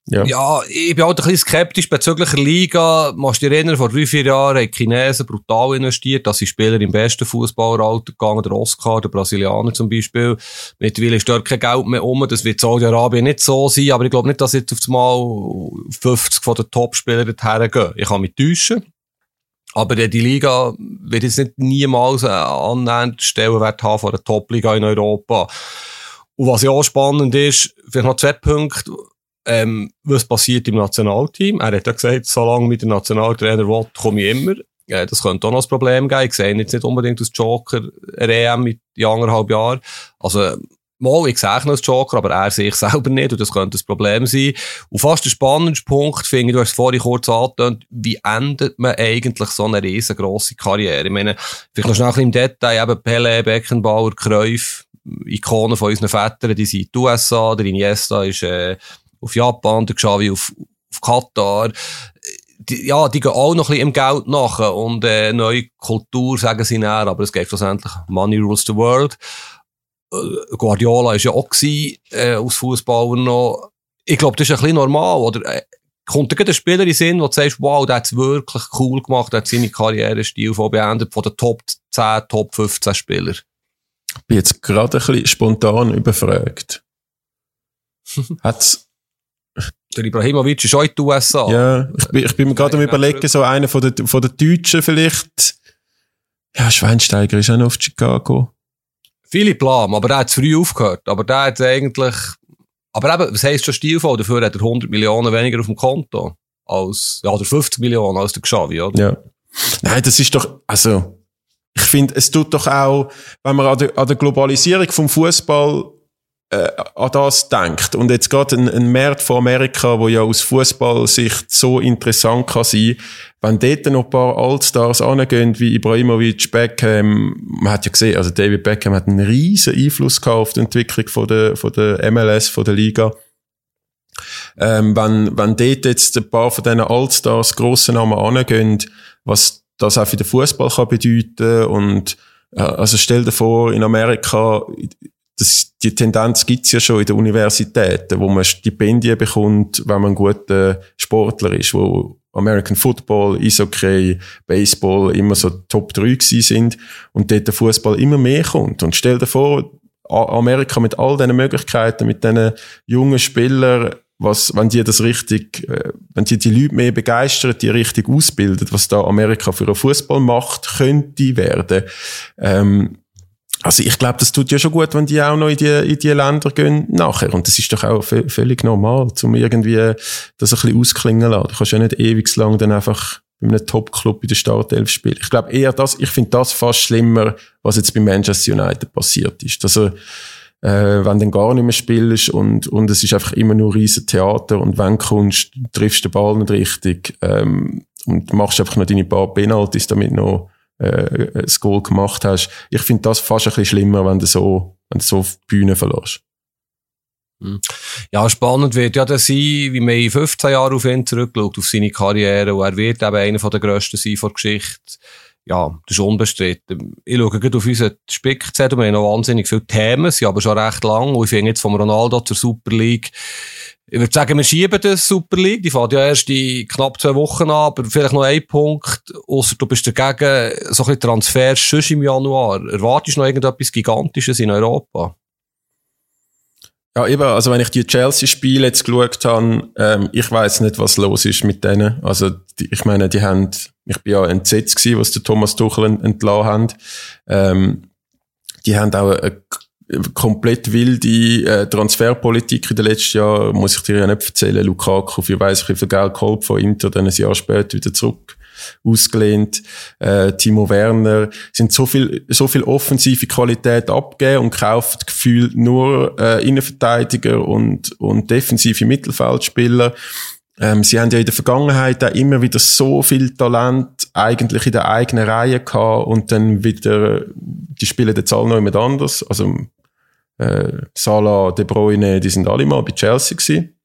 ja. ja, ich bin halt ein bisschen skeptisch bezüglich der Liga. Machst du dich erinnern, vor drei, vier Jahren haben Chinesen brutal investiert, dass sie Spieler im besten Fußballeralter gegangen, der Oscar, der Brasilianer zum Beispiel. Mittlerweile ist dort kein Geld mehr um, das wird Saudi-Arabien nicht so sein, aber ich glaube nicht, dass jetzt auf einmal 50 von den Top-Spielern dorthin gehen. Ich kann mich täuschen. Aber die Liga wird jetzt nicht niemals einen annähernd Stellenwert haben von der Top-Liga in Europa. Und was ja auch spannend ist, vielleicht noch zwei Punkte, ähm, was passiert im Nationalteam. Er hat ja gesagt, solange mit dem Nationaltrainer will, komme ich immer. Äh, das könnte auch noch ein Problem geben. Ich sehe ihn jetzt nicht unbedingt als Joker EM mit anderthalb Jahren. Also, Mal, ich sehe ihn als Joker, aber er sehe ich selber nicht und das könnte ein Problem sein. Und fast der spannendste Punkt, finde ich, du hast es vorhin kurz angetönt, wie endet man eigentlich so eine riesengroße Karriere? Ich meine, vielleicht noch schnell ein bisschen im Detail, eben Pele, Beckenbauer, Cruyff, Ikonen von unseren Vätern, die sind in den USA, der Iniesta ist äh, auf Japan, der Xavi auf, auf Katar. Die, ja, die gehen auch noch ein bisschen im Geld nach und äh, neue Kultur sagen sie näher, aber es geht schlussendlich Money rules the world. Äh, Guardiola ist ja auch gewesen, äh, als Fußballer noch. Ich glaube, das ist ein bisschen normal, oder? Äh, kommt da ein Spieler in den Sinn, wo du sagst, wow, der hat es wirklich cool gemacht, der hat seine Karrierestil von beendet, von den Top 10, Top 15 Spielern? Ich bin jetzt gerade ein bisschen spontan überfragt. hat's der Ibrahimovic ist auch in den USA. Ja, ich bin, ich bin mir gerade am überlegen, so einer von den, von den Deutschen vielleicht. Ja, Schweinsteiger ist auch noch auf Chicago. Philipp Lahm, aber der hat zu früh aufgehört. Aber der hat eigentlich, aber eben, was heisst schon Stilfall? Dafür hat er 100 Millionen weniger auf dem Konto. Als, ja, oder 50 Millionen als der Xavi, oder? Ja. Nein, das ist doch, also, ich finde, es tut doch auch, wenn man an der, an der Globalisierung vom Fußball äh, an das denkt und jetzt gerade ein, ein Markt von Amerika, wo ja aus Fußballsicht so interessant kann sein, wenn dort noch ein paar Allstars angehen, wie Ibrahimovic, Beckham, man hat ja gesehen, also David Beckham hat einen riesen Einfluss gehabt auf die Entwicklung von der, von der MLS, von der Liga. Ähm, wenn, wenn dort jetzt ein paar von diesen Allstars grossen Namen angehen, was das auch für den Fußball kann bedeuten und äh, also stell dir vor, in Amerika das, die Tendenz gibt's ja schon in den Universitäten, wo man Stipendien bekommt, wenn man ein guter Sportler ist, wo American Football, Eishockey, Baseball immer so Top 3 gewesen sind und dort der Fußball immer mehr kommt. Und stell dir vor, Amerika mit all diesen Möglichkeiten, mit diesen jungen Spielern, was, wenn die das richtig, äh, wenn die die Leute mehr begeistern, die richtig ausbilden, was da Amerika für einen Fußball macht, könnte werden. Ähm, also ich glaube, das tut ja schon gut, wenn die auch noch in die, in die Länder gehen nachher. Und das ist doch auch völlig normal, um irgendwie das ein bisschen ausklingen lassen. Du kannst ja nicht ewig lang dann einfach bei einem Top-Club in der Startelf spielt. Ich glaube eher das, ich finde das fast schlimmer, was jetzt bei Manchester United passiert ist. Dass er, äh, wenn du gar nicht mehr spielst und, und es ist einfach immer nur riesen Theater und wenn du kommst, triffst du den Ball nicht richtig, ähm, und machst einfach noch deine paar Penalties, damit noch, äh, das Goal gemacht hast. Ich finde das fast ein bisschen schlimmer, wenn du so, wenn du so auf die Bühne verlässt. Hm. Ja, spannend wird ja das sein, wie man in 15 Jahren auf ihn zurückschaut, auf seine Karriere, und er wird eben einer der grössten sein vor Geschichte. Ja, das ist unbestritten. Ich schaue gerade auf unseren Spickzettel, wir haben noch wahnsinnig viele Themen, sie aber schon recht lang, und ich finde jetzt vom Ronaldo zur Super League, ich würde sagen, wir schieben das Super League. Die fährt ja erst in knapp zwei Wochen an, aber vielleicht noch ein Punkt. Außer du bist dagegen, so ein bisschen Transfers schon im Januar. Erwartest du noch irgendetwas Gigantisches in Europa? Ja, eben, also wenn ich die Chelsea-Spiele jetzt geschaut habe, ähm, ich weiß nicht, was los ist mit denen. Also die, ich meine, die haben, ich bin ja entsetzt gewesen, was der Thomas Tuchel entlassen haben. Ähm, die haben auch eine komplett wilde äh, Transferpolitik in den letzten Jahren, muss ich dir ja nicht erzählen. Lukaku, für weiss wie viel Geld geholt von Inter, dann ein Jahr später wieder zurück ausgelehnt. Äh, Timo Werner sind so viel, so viel offensive Qualität abgegeben und kauft gefühlt nur äh, Innenverteidiger und, und defensive Mittelfeldspieler. Ähm, sie haben ja in der Vergangenheit auch immer wieder so viel Talent eigentlich in der eigenen Reihe gehabt und dann wieder, die spielen jetzt alle noch jemand anders. Also, äh, Salah, De Bruyne, die sind alle mal bei Chelsea gewesen.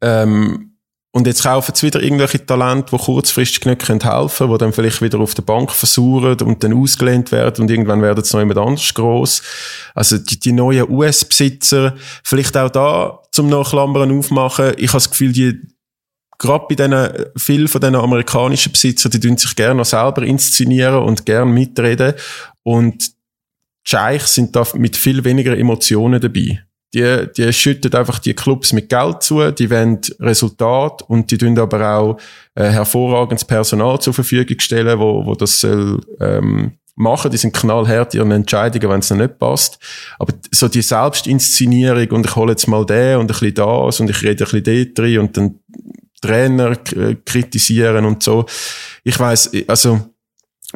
Ähm, und jetzt kaufen sie wieder irgendwelche Talente, die kurzfristig nicht helfen können, die dann vielleicht wieder auf der Bank versuchen und dann ausgelehnt werden und irgendwann werden sie noch jemand anders gross. Also die, die neuen US-Besitzer, vielleicht auch da zum Nachklammern aufmachen. Ich habe das Gefühl, die gerade bei diesen, viel von diesen amerikanischen Besitzern, die tun sich gerne noch selber inszenieren und gerne mitreden. Und die Scheichs sind da mit viel weniger Emotionen dabei die, die schütten einfach die Clubs mit Geld zu, die wollen Resultat und die tun aber auch äh, hervorragendes Personal zur Verfügung stellen, wo, wo das soll, ähm, machen. Die sind knallhart ihren Entscheidungen, wenn es nicht passt. Aber so die Selbstinszenierung und ich hole jetzt mal den und ein bisschen das und ich rede ein bisschen dort drin und dann Trainer kritisieren und so. Ich weiß, also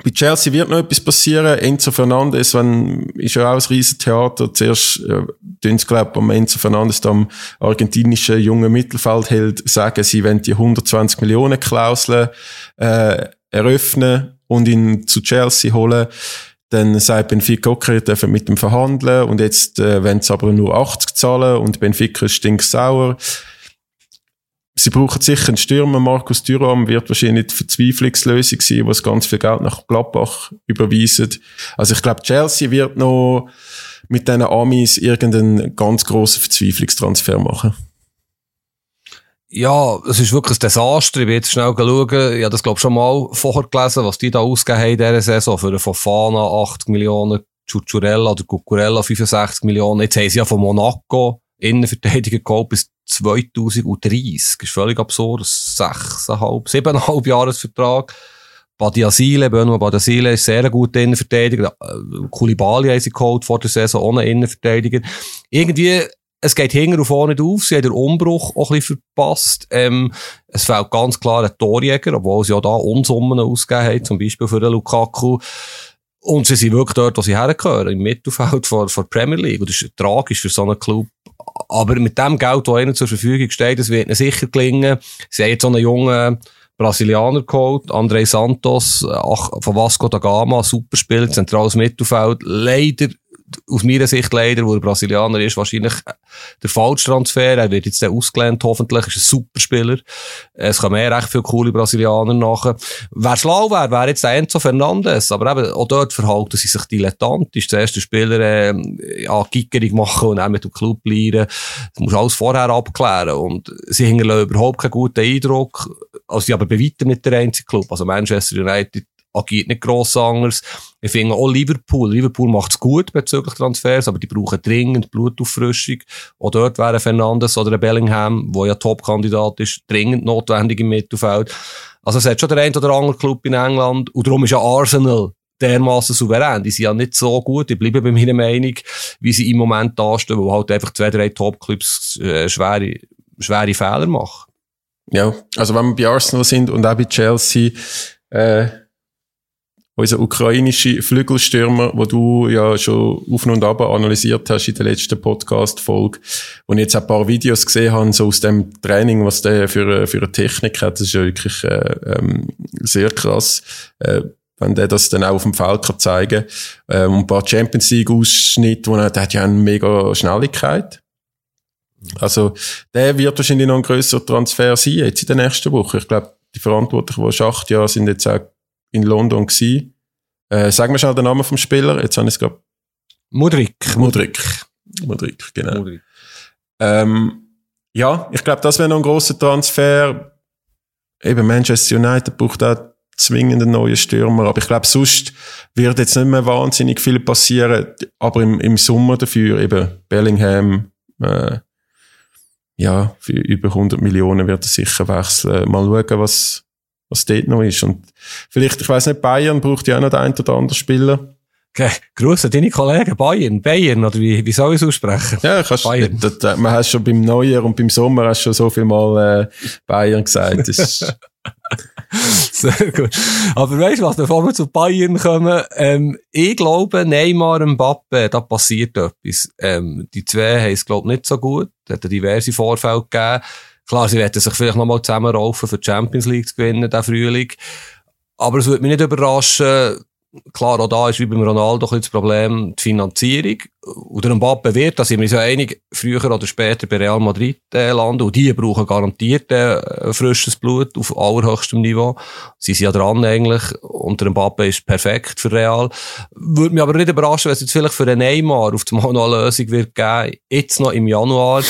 bei Chelsea wird noch etwas passieren. Enzo Fernandes, wenn, ist ja auch ein riesen Theater. Zuerst, äh, tun sie, glaub, am Enzo Fernandes, dem argentinischen jungen Mittelfeldheld, sagen, sie wollen die 120 Millionen Klausel, äh, eröffnen und ihn zu Chelsea holen. Dann sagt Benfica, okay, dürfen mit dem verhandeln und jetzt äh, wollen sie aber nur 80 zahlen und Benfica ist stinksauer. Sie brauchen sicher einen Stürmer. Markus Thuram wird wahrscheinlich die Verzweiflungslösung sein, was ganz viel Geld nach Gladbach überweisen. Also ich glaube, Chelsea wird noch mit diesen Amis irgendeinen ganz grossen Verzweiflungstransfer machen. Ja, es ist wirklich ein Desaster. Ich bin jetzt schnell schauen. Ich habe das, glaube ich, schon mal vorher gelesen, was die da ausgegeben haben in dieser Saison. Für einen Fofana 80 Millionen, Chuchurella oder Cucurella 65 Millionen. Jetzt haben sie ja von Monaco Innenverteidiger geholt bis 2030. Das ist völlig absurd. Sechseinhalb, siebeneinhalb Jahresvertrag. Badiasile, Benoit Badiasile ist sehr guter Innenverteidiger. Äh, Koulibaly haben sie geholt vor der Saison, ohne Innenverteidiger. Irgendwie, es geht hinten und vorne auf. Sie haben den Umbruch auch ein bisschen verpasst. Ähm, es fehlt ganz klar ein Torjäger, obwohl sie ja da Unsummen ausgegeben haben, zum Beispiel für den Lukaku. Und sie sind wirklich dort, wo sie hergehören, im Mittelfeld vor, vor Premier League. Und das ist tragisch für so einen Club. Aber mit dem Geld, das ihnen zur Verfügung steht, das wird ihnen sicher gelingen. Sie haben jetzt so einen jungen Brasilianer geholt, André Santos, von Vasco da Gama, Superspieler, zentrales Mittelfeld. Leider aus meiner Sicht leider, wo er Brasilianer ist, wahrscheinlich der falsche Transfer. Er wird jetzt dann ausgelernt, hoffentlich. Ist ein super Spieler. Es kommen mehr recht viele coole Brasilianer nachher. Wer schlau wäre, wäre jetzt Enzo Fernandes. Aber eben, auch dort verhalten sie sich dilettantisch. Zuerst der Spieler, äh, ja, Gickerig machen und dann mit dem Club bleiben. Das muss alles vorher abklären. Und sie hinterlassen überhaupt keinen guten Eindruck. Also, sie aber bei weitem nicht der einzige Club. Also Manchester United agiert nicht gross anders. Ich finde auch Liverpool. Liverpool macht es gut bezüglich Transfers, aber die brauchen dringend Blutauffrischung. Auch dort wäre Fernandes oder Bellingham, wo ja Top-Kandidat ist, dringend notwendig im Mittelfeld. Also es hat schon der ein oder andere Club in England und darum ist ja Arsenal dermaßen souverän. Die sind ja nicht so gut, ich bleibe bei meiner Meinung, wie sie im Moment dastehen, wo halt einfach zwei, drei Top-Clubs äh, schwere, schwere Fehler machen. Ja, also wenn wir bei Arsenal sind und auch bei Chelsea, äh, unser ukrainische Flügelstürmer, wo du ja schon auf und ab analysiert hast in der letzten Podcast-Folge, und jetzt ein paar Videos gesehen habe, so aus dem Training, was der für, für eine Technik hat, das ist ja wirklich äh, ähm, sehr krass. Äh, wenn der das dann auch auf dem Feld kann zeigen. Ähm, ein paar Champions League-Ausschnitte, wo er, der hat ja eine mega Schnelligkeit. Also, der wird wahrscheinlich noch ein grösserer Transfer sein, jetzt in der nächsten Woche. Ich glaube, die Verantwortlichen, die acht Jahre sind jetzt auch in London gewesen. Äh, sag mir schnell den Namen vom Spieler. Jetzt habe ich es gerade. Mudrik. Mudrik. Mudrik, genau. Mudrik. Ähm, ja, ich glaube, das wäre noch ein grosser Transfer. Eben Manchester United braucht auch zwingend einen neuen Stürmer. Aber ich glaube, sonst wird jetzt nicht mehr wahnsinnig viel passieren. Aber im, im Sommer dafür eben Bellingham, äh, ja, für über 100 Millionen wird er sicher wechseln. Mal schauen, was, was dort noch ist. Und vielleicht, ich weiß nicht, Bayern braucht ja auch noch den einen oder anderen Spieler. Okay. Grüße deine Kollegen Bayern, Bayern, oder wie, wie soll ich es aussprechen? Ja, kannst, Bayern. Das, das, man hat schon beim Neujahr und beim Sommer hast schon so viel Mal äh, Bayern gesagt. Sehr gut. Aber weißt du was, bevor wir zu Bayern kommen, ähm, ich glaube, Neymar und Mbappe, da passiert etwas. Ähm, die zwei haben es, glaube ich, nicht so gut. Es hat diverse Vorfälle gegeben. Klar, sie werden sich vielleicht nochmal zusammenraufen, für die Champions League zu gewinnen, den Frühling. Aber es würde mich nicht überraschen, klar, auch da ist wie beim Ronaldo ein das Problem die Finanzierung. Und der Mbappe wird, da sind wir ja einig, früher oder später bei Real Madrid äh, landen. Und die brauchen garantiert äh, frisches Blut auf allerhöchstem Niveau. Sie sind ja dran eigentlich. Und der Mbappe ist perfekt für Real. Würde mich aber nicht überraschen, wenn es jetzt vielleicht für den Neymar auf die eine Lösung wird geben, jetzt noch im Januar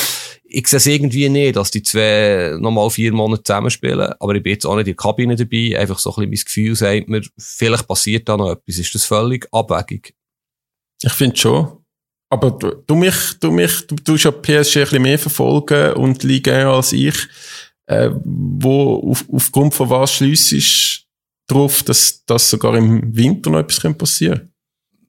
ich sehe es irgendwie nicht, dass die zwei nochmal vier Monate zusammenspielen. Aber ich bin jetzt auch nicht in der Kabine dabei. Einfach so ein bisschen mein Gefühl sagt mir, vielleicht passiert da noch etwas. Ist das völlig abwägig? Ich finde schon. Aber du, du mich, du mich, du tust ja PSG ein bisschen mehr verfolgen und Liga als ich. Äh, wo, auf, aufgrund von was schliessest darauf, dass, dass sogar im Winter noch etwas passieren könnte?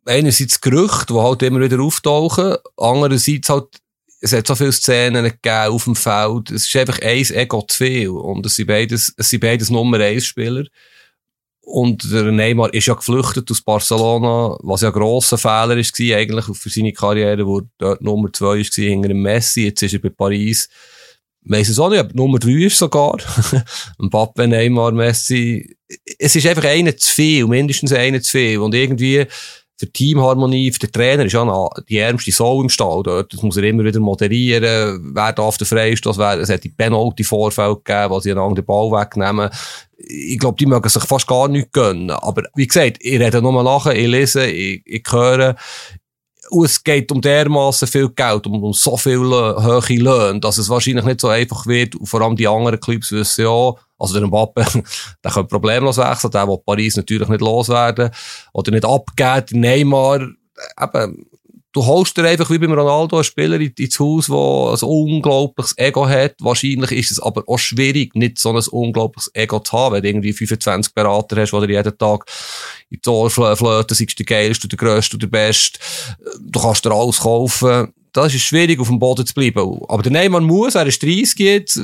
Einerseits Gerüchte, die halt immer wieder auftauchen. Andererseits halt es hat so viele Szenen gegeben auf dem Feld. Es ist einfach eins Ego zu viel. Und es sind beides, es sind beides Nummer eins Spieler. Und der Neymar ist ja geflüchtet aus Barcelona, was ja ein grosser Fehler war eigentlich für seine Karriere, wo dort Nummer zwei war hinter dem Messi. Jetzt ist er bei Paris. Weiss es auch nicht, aber Nummer drei ist sogar. Mbappe, Neymar, Messi. Es ist einfach einer zu viel, mindestens einer zu viel. Und irgendwie, für Teamharmonie, für den Trainer ist ja die ärmste Sau im Stall dort. Das muss er immer wieder moderieren. Wer darf der Freistoß werden? Es hat die Penalty-Vorfälle gegeben, wo sie einander den Ball wegnehmen. Ich glaube, die mögen sich fast gar nicht gönnen. Aber wie gesagt, ich rede nur nachher, ich lese, ich, ich höre. Und es geht um dermaßen viel Geld, um, um so viele hohe Löhne, dass es wahrscheinlich nicht so einfach wird. Und vor allem die anderen Clubs wissen ja, also der Mbappe, der könnte problemlos wechseln, der will Paris natürlich nicht loswerden oder nicht abgeben. Neymar, eben, du holst dir einfach wie beim Ronaldo einen Spieler ins Haus, der ein unglaubliches Ego hat. Wahrscheinlich ist es aber auch schwierig, nicht so ein unglaubliches Ego zu haben, wenn du irgendwie 25 Berater hast, die dir jeden Tag in die Ohr flöten, sei der geilste, der grösste, der beste. Du kannst dir alles kaufen. Das ist schwierig, auf dem Boden zu bleiben. Aber der Neymar muss, er ist 30 jetzt,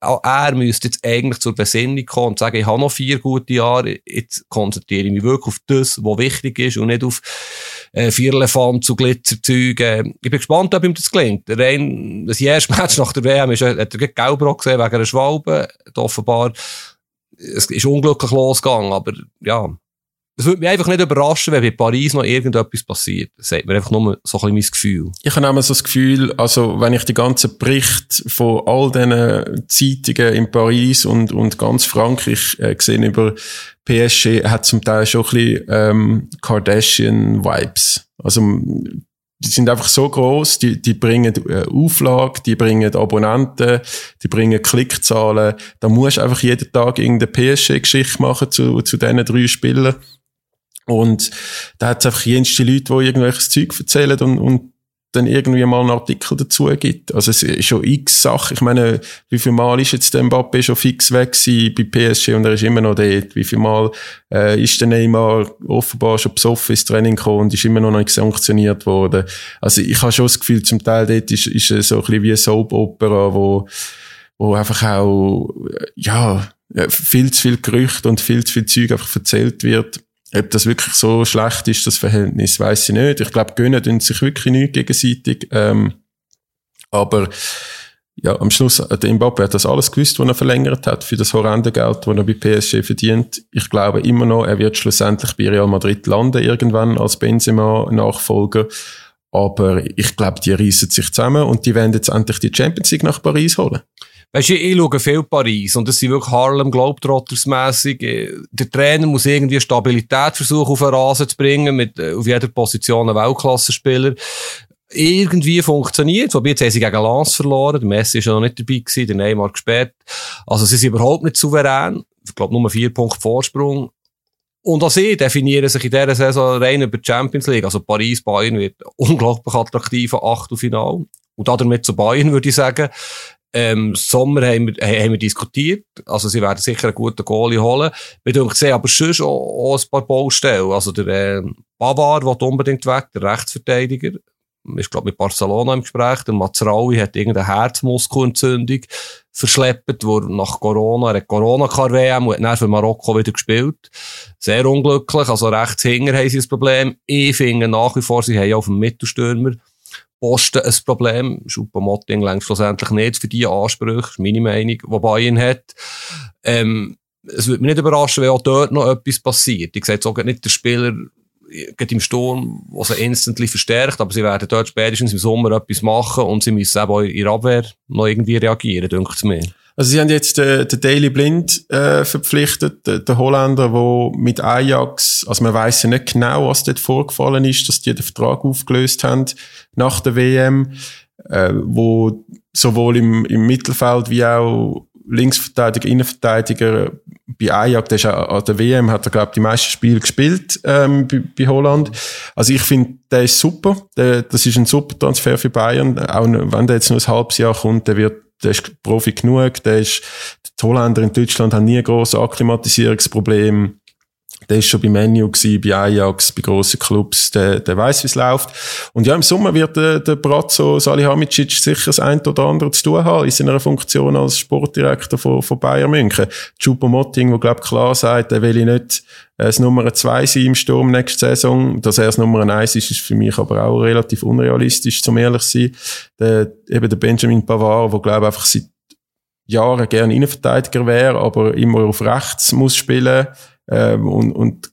auch er müsste jetzt eigentlich zur Besinnung kommen und sagen, ich habe noch vier gute Jahre, jetzt konzentriere ich mich wirklich auf das, was wichtig ist und nicht auf äh, Vierlefant zu Glitzerzeugen. Ich bin gespannt, ob ihm das gelingt. Rein, das erste Match nach der WM ist, hat er gelb gesehen wegen einer Schwalbe. Offenbar, es ist unglücklich losgegangen, aber ja, es würde mich einfach nicht überraschen, wenn bei Paris noch irgendetwas passiert. Das sagt mir einfach nur so ein bisschen mein Gefühl. Ich habe immer so das Gefühl, also, wenn ich die ganzen Berichte von all diesen Zeitungen in Paris und, und ganz Frankreich äh, gesehen über PSG, hat zum Teil schon ein bisschen, ähm, Kardashian-Vibes. Also, die sind einfach so groß, die, die bringen äh, Auflage, die bringen Abonnenten, die bringen Klickzahlen. Da musst du einfach jeden Tag irgendeine PSG-Geschichte machen zu, zu diesen drei Spielern. Und da hat es einfach jenste Leute, die irgendwelches Zeug erzählen und, und dann irgendwie mal einen Artikel dazu gibt. Also es ist schon x Sachen. Ich meine, wie viel Mal ist jetzt der Mbappé schon fix weg bei PSG und er ist immer noch dort? Wie viel Mal äh, ist der Neymar offenbar schon besoffen ins Training gekommen und ist immer noch nicht sanktioniert worden? Also ich habe schon das Gefühl, zum Teil dort ist, ist so ein bisschen wie eine Soap-Opera, wo wo einfach auch, ja, viel zu viel Gerücht und viel zu viel Zeug einfach erzählt wird. Ob das wirklich so schlecht ist, das Verhältnis, weiß ich nicht. Ich glaube, gönnen tun sich wirklich nicht gegenseitig. Ähm, aber ja, am Schluss, äh, der Mbappe hat das alles gewusst, was er verlängert hat für das horrende Geld, das er bei PSG verdient. Ich glaube immer noch, er wird schlussendlich bei Real Madrid landen irgendwann als Benzema-Nachfolger. Aber ich glaube, die reissen sich zusammen und die werden jetzt endlich die Champions League nach Paris holen. Weißt du, ich schaue viel Paris und das sind wirklich Harlem Globetrotters mässig. Äh, der Trainer muss irgendwie Stabilität versuchen, auf den Rasen zu bringen, mit äh, auf jeder Position einen Weltklassenspieler irgendwie funktioniert. Wobei jetzt haben sie gegen Lens verloren. Der Messi ist ja noch nicht dabei gewesen, der Neymar gesperrt. Also sie sind überhaupt nicht souverän. Ich glaube, nur vier Punkte Vorsprung. Und auch sie definieren sich in dieser Saison rein über die Champions League. Also Paris, Bayern wird unglaublich attraktiv Achtelfinal. Und damit zu Bayern würde ich sagen, ähm, Sommer haben wir, haben wir diskutiert. Also, sie werden sicher einen guten Goalie holen. Wir denken, aber schon auch, auch ein paar Baustellen. Also, der, äh, Bavard will unbedingt weg, der Rechtsverteidiger ist, glaube mit Barcelona im Gespräch. Der Mazraoui hat irgendeine Herzmuskelentzündung verschleppt, wo nach Corona, er hat Corona-WM und hat dann für Marokko wieder gespielt. Sehr unglücklich, also rechts hinger haben sie ein Problem. Ich finde nach wie vor, sie haben auf dem Mittelstürmer Posten ein Problem. Schuppa-Motting längst schlussendlich nicht für diese Ansprüche, ist meine Meinung, die Bayern hat. Ähm, es würde mich nicht überraschen, wenn auch dort noch etwas passiert. Ich sehe jetzt auch nicht der Spieler, geht im Sturm, was er instantly verstärkt, aber sie werden dort spätestens im Sommer etwas machen und sie müssen eben auch in ihrer Abwehr noch irgendwie reagieren, denke ich mir. Also sie haben jetzt den, den Daily Blind äh, verpflichtet, den, den Holländer, wo mit Ajax, also man weiß ja nicht genau, was dort vorgefallen ist, dass die den Vertrag aufgelöst haben nach der WM, äh, wo sowohl im, im Mittelfeld wie auch Linksverteidiger, Innenverteidiger bei Ajax, der ist auch an der WM, hat er, glaube ich, die meisten Spiele gespielt ähm, bei, bei Holland. Also ich finde, der ist super. Der, das ist ein super Transfer für Bayern. Auch wenn der jetzt nur ein halbes Jahr kommt, der wird der ist Profi genug, der ist, die Holländer in Deutschland haben nie ein grosses Akklimatisierungsproblem. Der ist schon bei Menu gewesen, bei Ajax, bei grossen Clubs, der, der weiß, wie es läuft. Und ja, im Sommer wird der, der Brazzo Salihamidzic sicher das ein oder andere zu tun haben in seiner Funktion als Sportdirektor von, von Bayern München. Chupo Motting, der, glaube klar sagt, er will nicht äh, das Nummer zwei sein im Sturm nächste Saison. Dass er das Nummer eins ist, ist für mich aber auch relativ unrealistisch, zum ehrlich sein. Der, eben der Benjamin Pavard, der, glaube einfach seit Jahren gerne Innenverteidiger wäre, aber immer auf rechts muss spielen ähm, und, und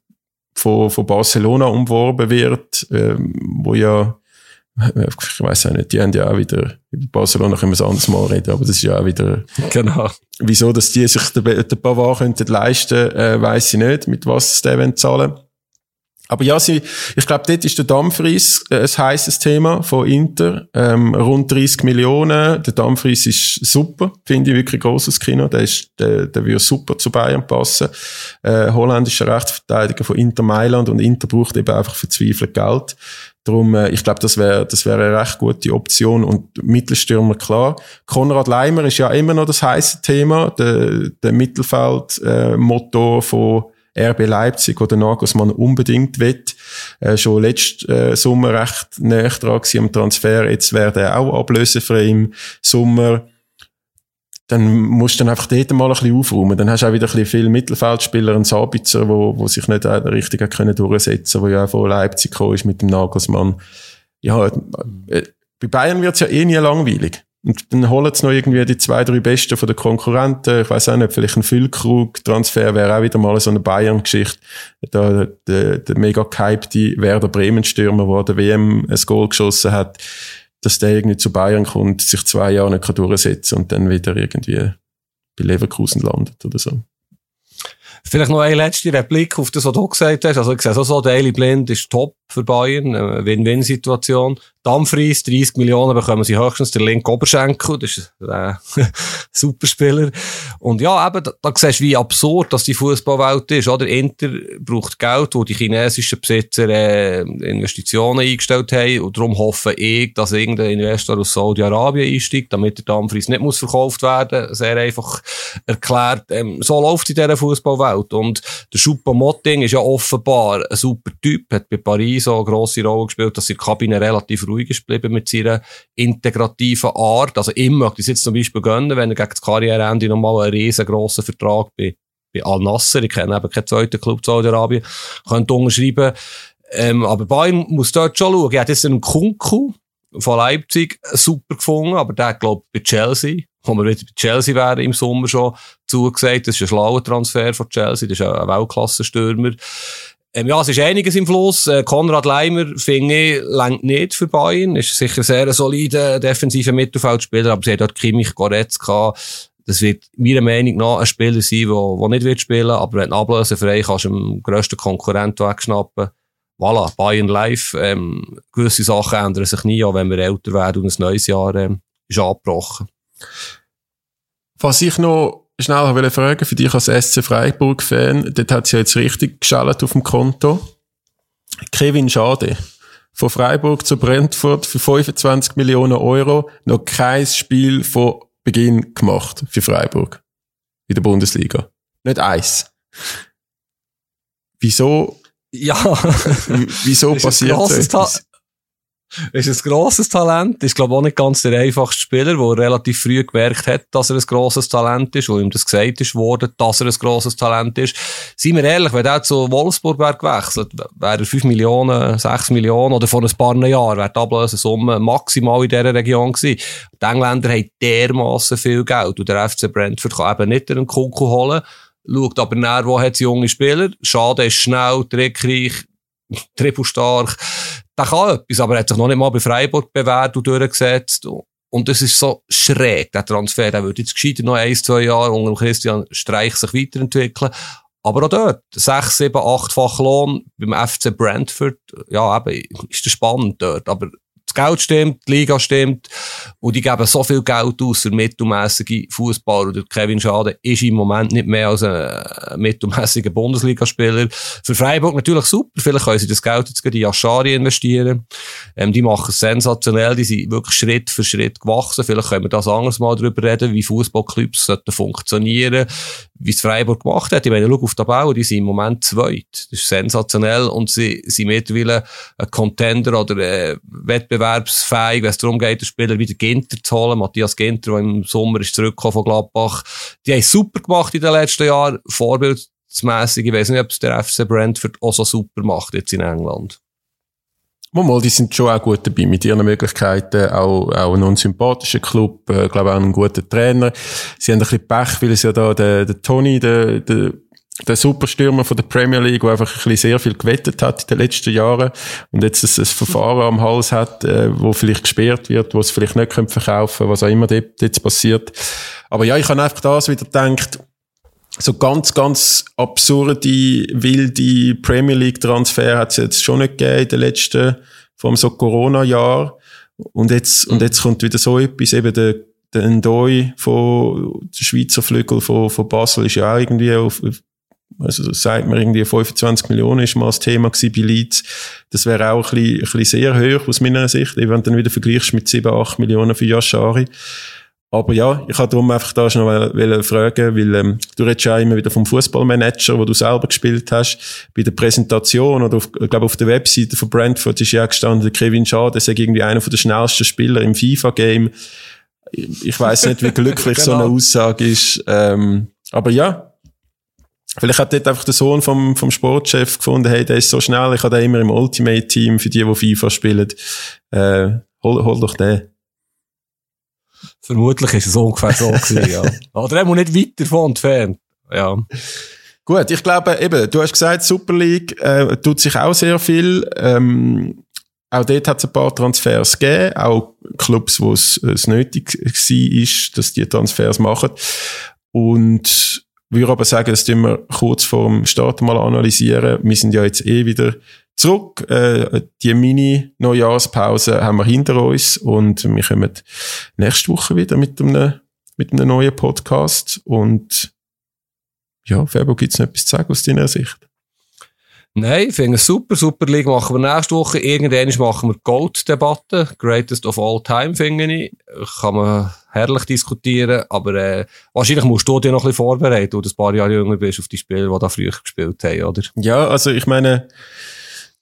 von, von Barcelona umworben wird, ähm, wo ja, ich weiß auch nicht, die haben ja auch wieder, Barcelona können wir es anders mal reden, aber das ist ja auch wieder, genau. wieso, dass die sich den, den Pavard könnten leisten, äh, weiß ich nicht, mit was sie den zahlen aber ja, sie, ich glaube, dort ist der Dampfries äh, ein heißes Thema von Inter. Ähm, rund 30 Millionen. Der Dampfries ist super. Finde ich wirklich großes Kino. Der ist, der, der würde super zu Bayern passen. Äh, holländischer Rechtsverteidiger von Inter Mailand und Inter braucht eben einfach verzweifelt Geld. Darum, äh, ich glaube, das wäre das wäre eine recht gute Option. Und Mittelstürmer, klar. Konrad Leimer ist ja immer noch das heiße Thema. Der, der Mittelfeld-Motor äh, von RB Leipzig, wo der Nagelsmann unbedingt will. Äh, schon letzten äh, Sommer recht näher dran am Transfer. Jetzt wäre er auch ablösefrei im Sommer. Dann musst du dann einfach dort mal ein bisschen aufräumen. Dann hast du auch wieder ein bisschen viele Mittelfeldspieler, einen Sabitzer, wo, wo sich nicht richtig können durchsetzen wo ja auch von Leipzig gekommen ist mit dem Nagelsmann. Ja, äh, bei Bayern wird's ja eh nie langweilig. Und dann holen sie noch irgendwie die zwei, drei Besten von den Konkurrenten. Ich weiß auch nicht, vielleicht ein Füllkrug-Transfer wäre auch wieder mal so eine Bayern-Geschichte. Da, der, der mega gehypte Werder Bremen-Stürmer, der der WM ein Goal geschossen hat, dass der irgendwie zu Bayern kommt, sich zwei Jahre nicht durchsetzen und dann wieder irgendwie bei Leverkusen landet oder so. Vielleicht noch eine letzte Replik auf das, was du gesagt hast. Also ich sehe so, so Daily Blind ist top für Bayern, Win-Win-Situation. Dumfries, 30 Millionen bekommen sie höchstens der linke Oberschenkel. Das ist ein äh, Superspieler. Und ja, eben, da, da siehst du, wie absurd dass die Fußballwelt ist. Oder? Inter braucht Geld, wo die chinesischen Besitzer äh, Investitionen eingestellt haben. Und darum hoffe ich, dass irgendein Investor aus Saudi-Arabien einsteigt, damit der Dumfries nicht muss verkauft werden Sehr einfach erklärt. Ähm, so läuft es in dieser Fußballwelt. Und der Choupo-Moting ist ja offenbar ein super Typ, hat bei Paris dabei so eine grosse Rolle gespielt, dass die Kabine relativ ruhig ist geblieben mit seiner integrativen Art. Also ich möchte es jetzt zum Beispiel gönnen, wenn er gegen das Karriereende nochmal einen riesengroßen Vertrag bei, bei Al-Nasser, ich kenne eben keinen zweiten Club Saudi-Arabien, könnte unterschreiben. Ähm, aber Bayern muss dort schon schauen. Er hat jetzt einen Kunku von Leipzig super gefunden, aber der, glaube ich, bei Chelsea wo wir wieder bei Chelsea wären im Sommer schon zugesagt. Das ist ein schlauer Transfer von Chelsea. Das ist ein Weltklasse-Stürmer. Ähm, ja, es ist einiges im Fluss. Äh, Konrad Leimer, finde ich, längt nicht für Bayern. Ist sicher sehr ein solider defensiver Mittelfeldspieler, aber sie hat dort Kimmich, Goretzka. Das wird meiner Meinung nach ein Spieler sein, der, nicht wird spielen, aber wenn du ablösefrei kannst du dem grössten Konkurrent wegschnappen. Voilà, Bayern live. Ähm, gewisse Sachen ändern sich nie, auch wenn wir älter werden und ein neues Jahr ähm, ist angebrochen. Was ich noch schnell will fragen, für dich als SC Freiburg-Fan, dort hat es ja jetzt richtig geschaltet auf dem Konto. Kevin Schade. Von Freiburg zu Brentford für 25 Millionen Euro noch kein Spiel von Beginn gemacht für Freiburg. In der Bundesliga. Nicht eins. Wieso? Ja. wieso passiert das? Ist ein grosses Talent. Ist, glaube auch nicht ganz der einfachste Spieler, der relativ früh gemerkt hat, dass er ein grosses Talent ist, wo ihm das gesagt ist worden, dass er ein grosses Talent ist. Seien wir ehrlich, wenn er zu Wolfsburg wäre gewechselt, wäre er 5 Millionen, 6 Millionen oder vor ein paar Jahren wäre die Ablösesumme maximal in dieser Region gewesen. Die Engländer haben dermassen viel Geld und der FC Brentford kann eben nicht einen Kunku holen, schaut aber nach, wo hat junge Spieler. Schade ist schnell, trickreich, trippelstark der kann etwas, aber er hat sich noch nicht mal bei Freiburg bewährt und durchgesetzt. Und das ist so schräg, der Transfer. Der würde jetzt gescheiter noch ein, zwei Jahre unter Christian Streich sich weiterentwickeln. Aber auch dort, sechs, sieben, achtfach Lohn beim FC Brentford, ja, eben, ist das spannend dort. Aber Geld stimmt, die Liga stimmt und die geben so viel Geld aus für mittelmäßige Fußballer. Und Kevin Schade ist im Moment nicht mehr als ein mittelmäßiger Bundesligaspieler. Für Freiburg natürlich super. Vielleicht können sie das Geld jetzt in Aschari investieren. Ähm, die machen es sensationell. Die sind wirklich Schritt für Schritt gewachsen. Vielleicht können wir das anders mal darüber reden, wie Fußballclubs sollten funktionieren, wie es Freiburg gemacht hat. Ich meine, schau auf die Tabelle, die sind im Moment zweit. Das ist sensationell und sie sind mittlerweile ein Contender oder ein wettbewerbsfähig, wenn es darum geht, den Spieler wieder Ginter zu holen. Matthias Ginter, der im Sommer ist zurückgekommen von Gladbach. Die haben super gemacht in den letzten Jahren, vorbildsmässig. Ich weiß nicht, ob es der FC Brentford auch so super macht jetzt in England. Mal, die sind schon auch gut dabei mit ihren Möglichkeiten, auch, auch ein unsympathischer Club, äh, glaube auch einen guten Trainer. Sie haben ein bisschen Pech, weil es ja da der, der Tony, der, der, der Superstürmer von der Premier League, der einfach ein bisschen sehr viel gewettet hat in den letzten Jahren und jetzt ein, ein Verfahren am Hals hat, äh, wo vielleicht gesperrt wird, wo es vielleicht nicht verkaufen können, was auch immer dort jetzt passiert. Aber ja, ich habe einfach das wieder gedacht, so ganz, ganz absurde, wilde Premier League Transfer hat es jetzt schon nicht gegeben in den letzten, vor allem so Corona-Jahr. Und jetzt, und jetzt kommt wieder so etwas, eben der, der Ndoi von, der Schweizer Flügel von, von Basel ist ja auch irgendwie auf, also sagt man irgendwie 25 Millionen ist mal das Thema gewesen bei Leeds. Das wäre auch ein bisschen, ein bisschen sehr hoch aus meiner Sicht, wenn du dann wieder vergleichst mit 7, 8 Millionen für Yashari. Aber ja, ich habe darum einfach da schon noch fragen, weil ähm, du redest ja immer wieder vom Fußballmanager, wo du selber gespielt hast. Bei der Präsentation oder auf, ich glaube auf der Webseite von Brentford ist ja gestanden, Kevin Schade ist irgendwie einer der schnellsten Spieler im FIFA-Game. Ich weiß nicht, wie glücklich genau. so eine genau. Aussage ist. Ähm, aber ja, Vielleicht hat dort einfach der Sohn vom, vom Sportchef gefunden, hey, der ist so schnell, ich habe den immer im Ultimate-Team für die, die FIFA spielen. Äh, hol, hol doch den. Vermutlich ist es ungefähr so gewesen, ja. Oder er muss nicht weit davon entfernt. Ja. Gut, ich glaube eben, du hast gesagt, Super League äh, tut sich auch sehr viel. Ähm, auch dort hat es ein paar Transfers gegeben, auch Clubs, wo es, es nötig war, dass die Transfers machen. Und würde aber sagen, das tun wir kurz vor dem Start mal analysieren. Wir sind ja jetzt eh wieder zurück. Äh, die Mini-Neujahrspause haben wir hinter uns und wir kommen nächste Woche wieder mit einem, mit einem neuen Podcast. Und ja, Fabio, gibt es noch etwas zu sagen aus deiner Sicht? Nein, ich finde es super. Super League machen wir nächste Woche. Irgendwann machen wir Gold-Debatte. Greatest of all time, finde ich. Kann man herrlich diskutieren. Aber äh, wahrscheinlich musst du dich noch ein bisschen vorbereiten, weil du ein paar Jahre jünger bist auf die Spiele, die da früher gespielt haben, oder? Ja, also ich meine,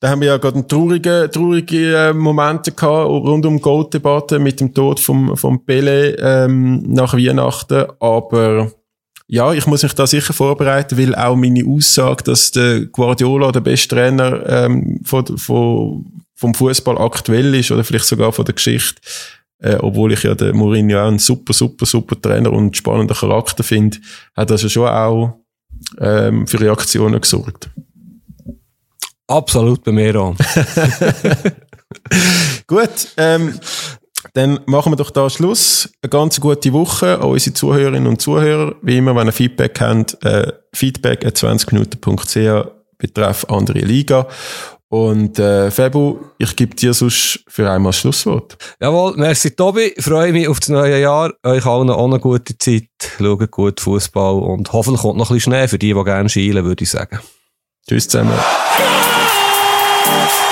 da haben wir ja gerade traurige, traurige äh, Momente gehabt, rund um Gold-Debatte mit dem Tod vom, vom Pele ähm, nach Weihnachten. Aber ja, ich muss mich da sicher vorbereiten, weil auch meine Aussage, dass der Guardiola der beste Trainer ähm, von, von, vom Fußball aktuell ist oder vielleicht sogar von der Geschichte, äh, obwohl ich ja den Mourinho auch einen super, super, super Trainer und spannender Charakter finde, hat das ja schon auch ähm, für Reaktionen gesorgt. Absolut bei mir auch. Gut, ähm, dann machen wir doch da Schluss. Eine ganz gute Woche an unsere Zuhörerinnen und Zuhörer. Wie immer, wenn ihr Feedback habt, äh, feedback at 20minuten.ch betreff andere Liga. Und äh, Febu, ich gebe dir sonst für einmal das Schlusswort. Jawohl, merci Tobi, freue mich auf das neue Jahr. Euch allen auch eine gute Zeit, schaut gut Fußball und hoffentlich kommt noch ein bisschen Schnee für die, die gerne schielen, würde ich sagen. Tschüss zusammen.